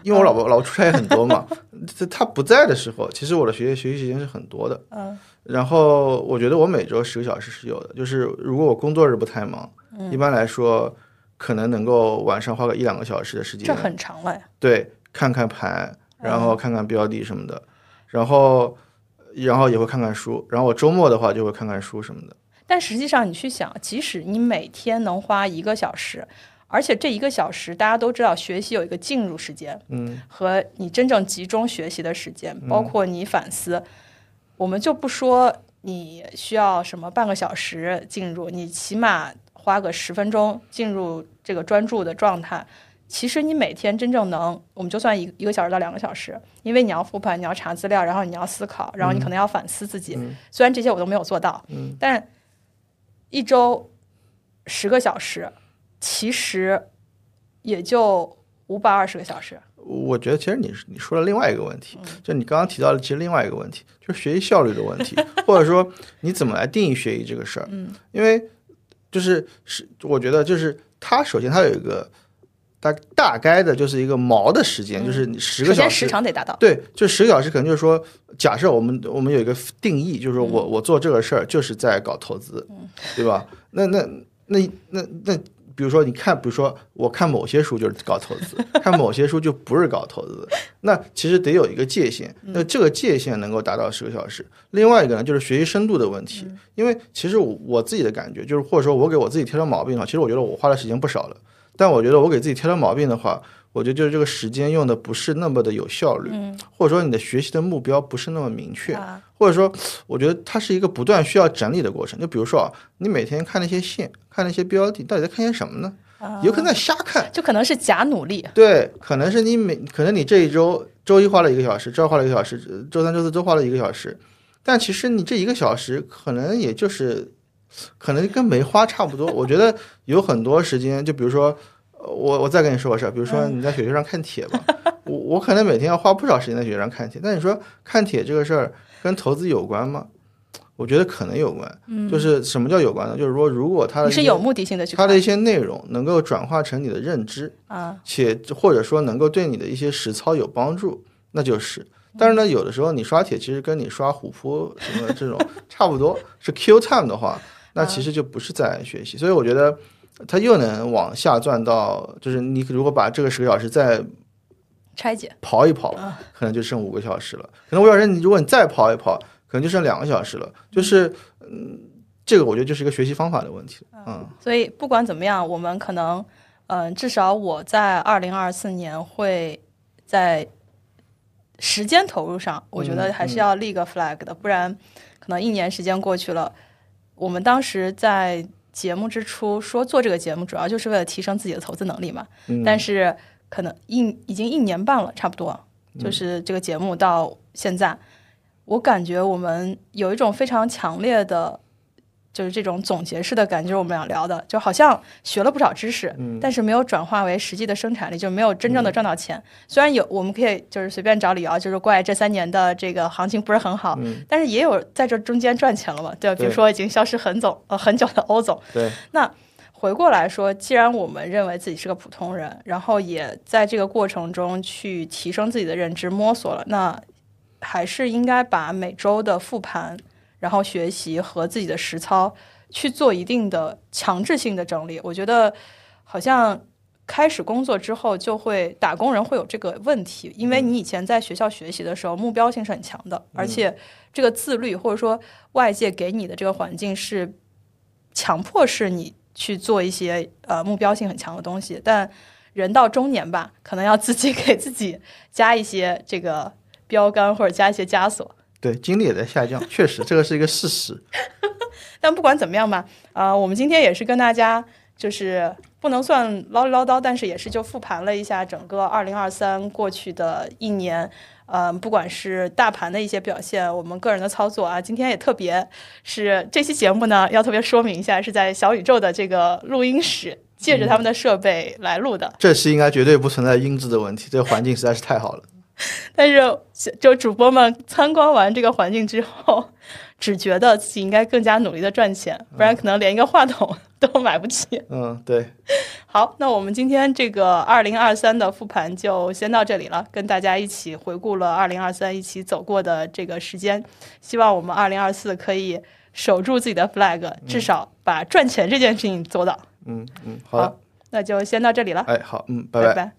因为我老婆老婆出差也很多嘛，他不在的时候，其实我的学习学习时间是很多的。嗯。然后我觉得我每周十个小时是有的，就是如果我工作日不太忙，一般来说可能能够晚上花个一两个小时的时间。这很长了呀。对，看看盘，然后看看标的什么的，然后然后也会看看书，然后我周末的话就会看看书什么的。但实际上你去想，即使你每天能花一个小时，而且这一个小时大家都知道，学习有一个进入时间，嗯，和你真正集中学习的时间，包括你反思。我们就不说你需要什么半个小时进入，你起码花个十分钟进入这个专注的状态，其实你每天真正能，我们就算一一个小时到两个小时，因为你要复盘，你要查资料，然后你要思考，然后你可能要反思自己。虽然这些我都没有做到，但一周十个小时，其实也就五百二十个小时。我觉得其实你你说了另外一个问题，就你刚刚提到的，其实另外一个问题就是学习效率的问题，或者说你怎么来定义学习这个事儿？嗯，因为就是是我觉得就是它首先它有一个。大大概的就是一个毛的时间，就是十个小时，时长得达到。对，就十个小时，可能就是说，假设我们我们有一个定义，就是说我我做这个事儿就是在搞投资，对吧？那那那那那，比如说你看，比如说我看某些书就是搞投资，看某些书就不是搞投资，那其实得有一个界限，那这个界限能够达到十个小时。另外一个呢，就是学习深度的问题，因为其实我自己的感觉就是，或者说我给我自己挑挑毛病的话，其实我觉得我花的时间不少了。但我觉得我给自己挑挑毛病的话，我觉得就是这个时间用的不是那么的有效率，或者说你的学习的目标不是那么明确，或者说我觉得它是一个不断需要整理的过程。就比如说啊，你每天看那些线，看那些标的，到底在看些什么呢？有可能在瞎看，就可能是假努力。对，可能是你每可能你这一周周一花了一个小时，周二花了一个小时，周三、周四都花了一个小时，但其实你这一个小时可能也就是可能跟没花差不多。我觉得有很多时间，就比如说。我我再跟你说个事儿，比如说你在雪球上看帖吧，我我可能每天要花不少时间在雪球上看帖。但你说看帖这个事儿跟投资有关吗？我觉得可能有关。就是什么叫有关呢？就是说如果它的是有目的性的，它的一些内容能够转化成你的认知啊，且或者说能够对你的一些实操有帮助，那就是。但是呢，有的时候你刷帖其实跟你刷虎扑什么这种 差不多，是 Q time 的话，那其实就不是在学习。所以我觉得。它又能往下转到，就是你如果把这个十个小时再拆解跑一跑，可能就剩五个小时了。可能五小时，你如果你再跑一跑，可能就剩两个小时了。就是嗯，这个我觉得就是一个学习方法的问题。嗯，所以不管怎么样，我们可能嗯，至少我在二零二四年会在时间投入上，我觉得还是要立个 flag 的，不然可能一年时间过去了，我们当时在。节目之初说做这个节目，主要就是为了提升自己的投资能力嘛。但是可能一已经一年半了，差不多，就是这个节目到现在，我感觉我们有一种非常强烈的。就是这种总结式的感觉，就是我们俩聊的，就好像学了不少知识，但是没有转化为实际的生产力，就没有真正的赚到钱。虽然有，我们可以就是随便找理由，就是怪这三年的这个行情不是很好，但是也有在这中间赚钱了嘛，对吧？比如说已经消失很总呃很久的欧总，对。那回过来说，既然我们认为自己是个普通人，然后也在这个过程中去提升自己的认知、摸索了，那还是应该把每周的复盘。然后学习和自己的实操去做一定的强制性的整理，我觉得好像开始工作之后就会打工人会有这个问题，因为你以前在学校学习的时候目标性是很强的，而且这个自律或者说外界给你的这个环境是强迫是你去做一些呃目标性很强的东西，但人到中年吧，可能要自己给自己加一些这个标杆或者加一些枷锁。对，精力也在下降，确实，这个是一个事实。但不管怎么样吧，啊，我们今天也是跟大家，就是不能算唠唠叨，但是也是就复盘了一下整个二零二三过去的一年，嗯，不管是大盘的一些表现，我们个人的操作啊，今天也特别是这期节目呢，要特别说明一下，是在小宇宙的这个录音室，借着他们的设备来录的。这期应该绝对不存在音质的问题，这个环境实在是太好了。但是，就主播们参观完这个环境之后，只觉得自己应该更加努力的赚钱，不然可能连一个话筒 都买不起。嗯，对。好，那我们今天这个二零二三的复盘就先到这里了，跟大家一起回顾了二零二三一起走过的这个时间。希望我们二零二四可以守住自己的 flag，至少把赚钱这件事情做到。嗯嗯，好，那就先到这里了。哎，好，嗯，拜拜。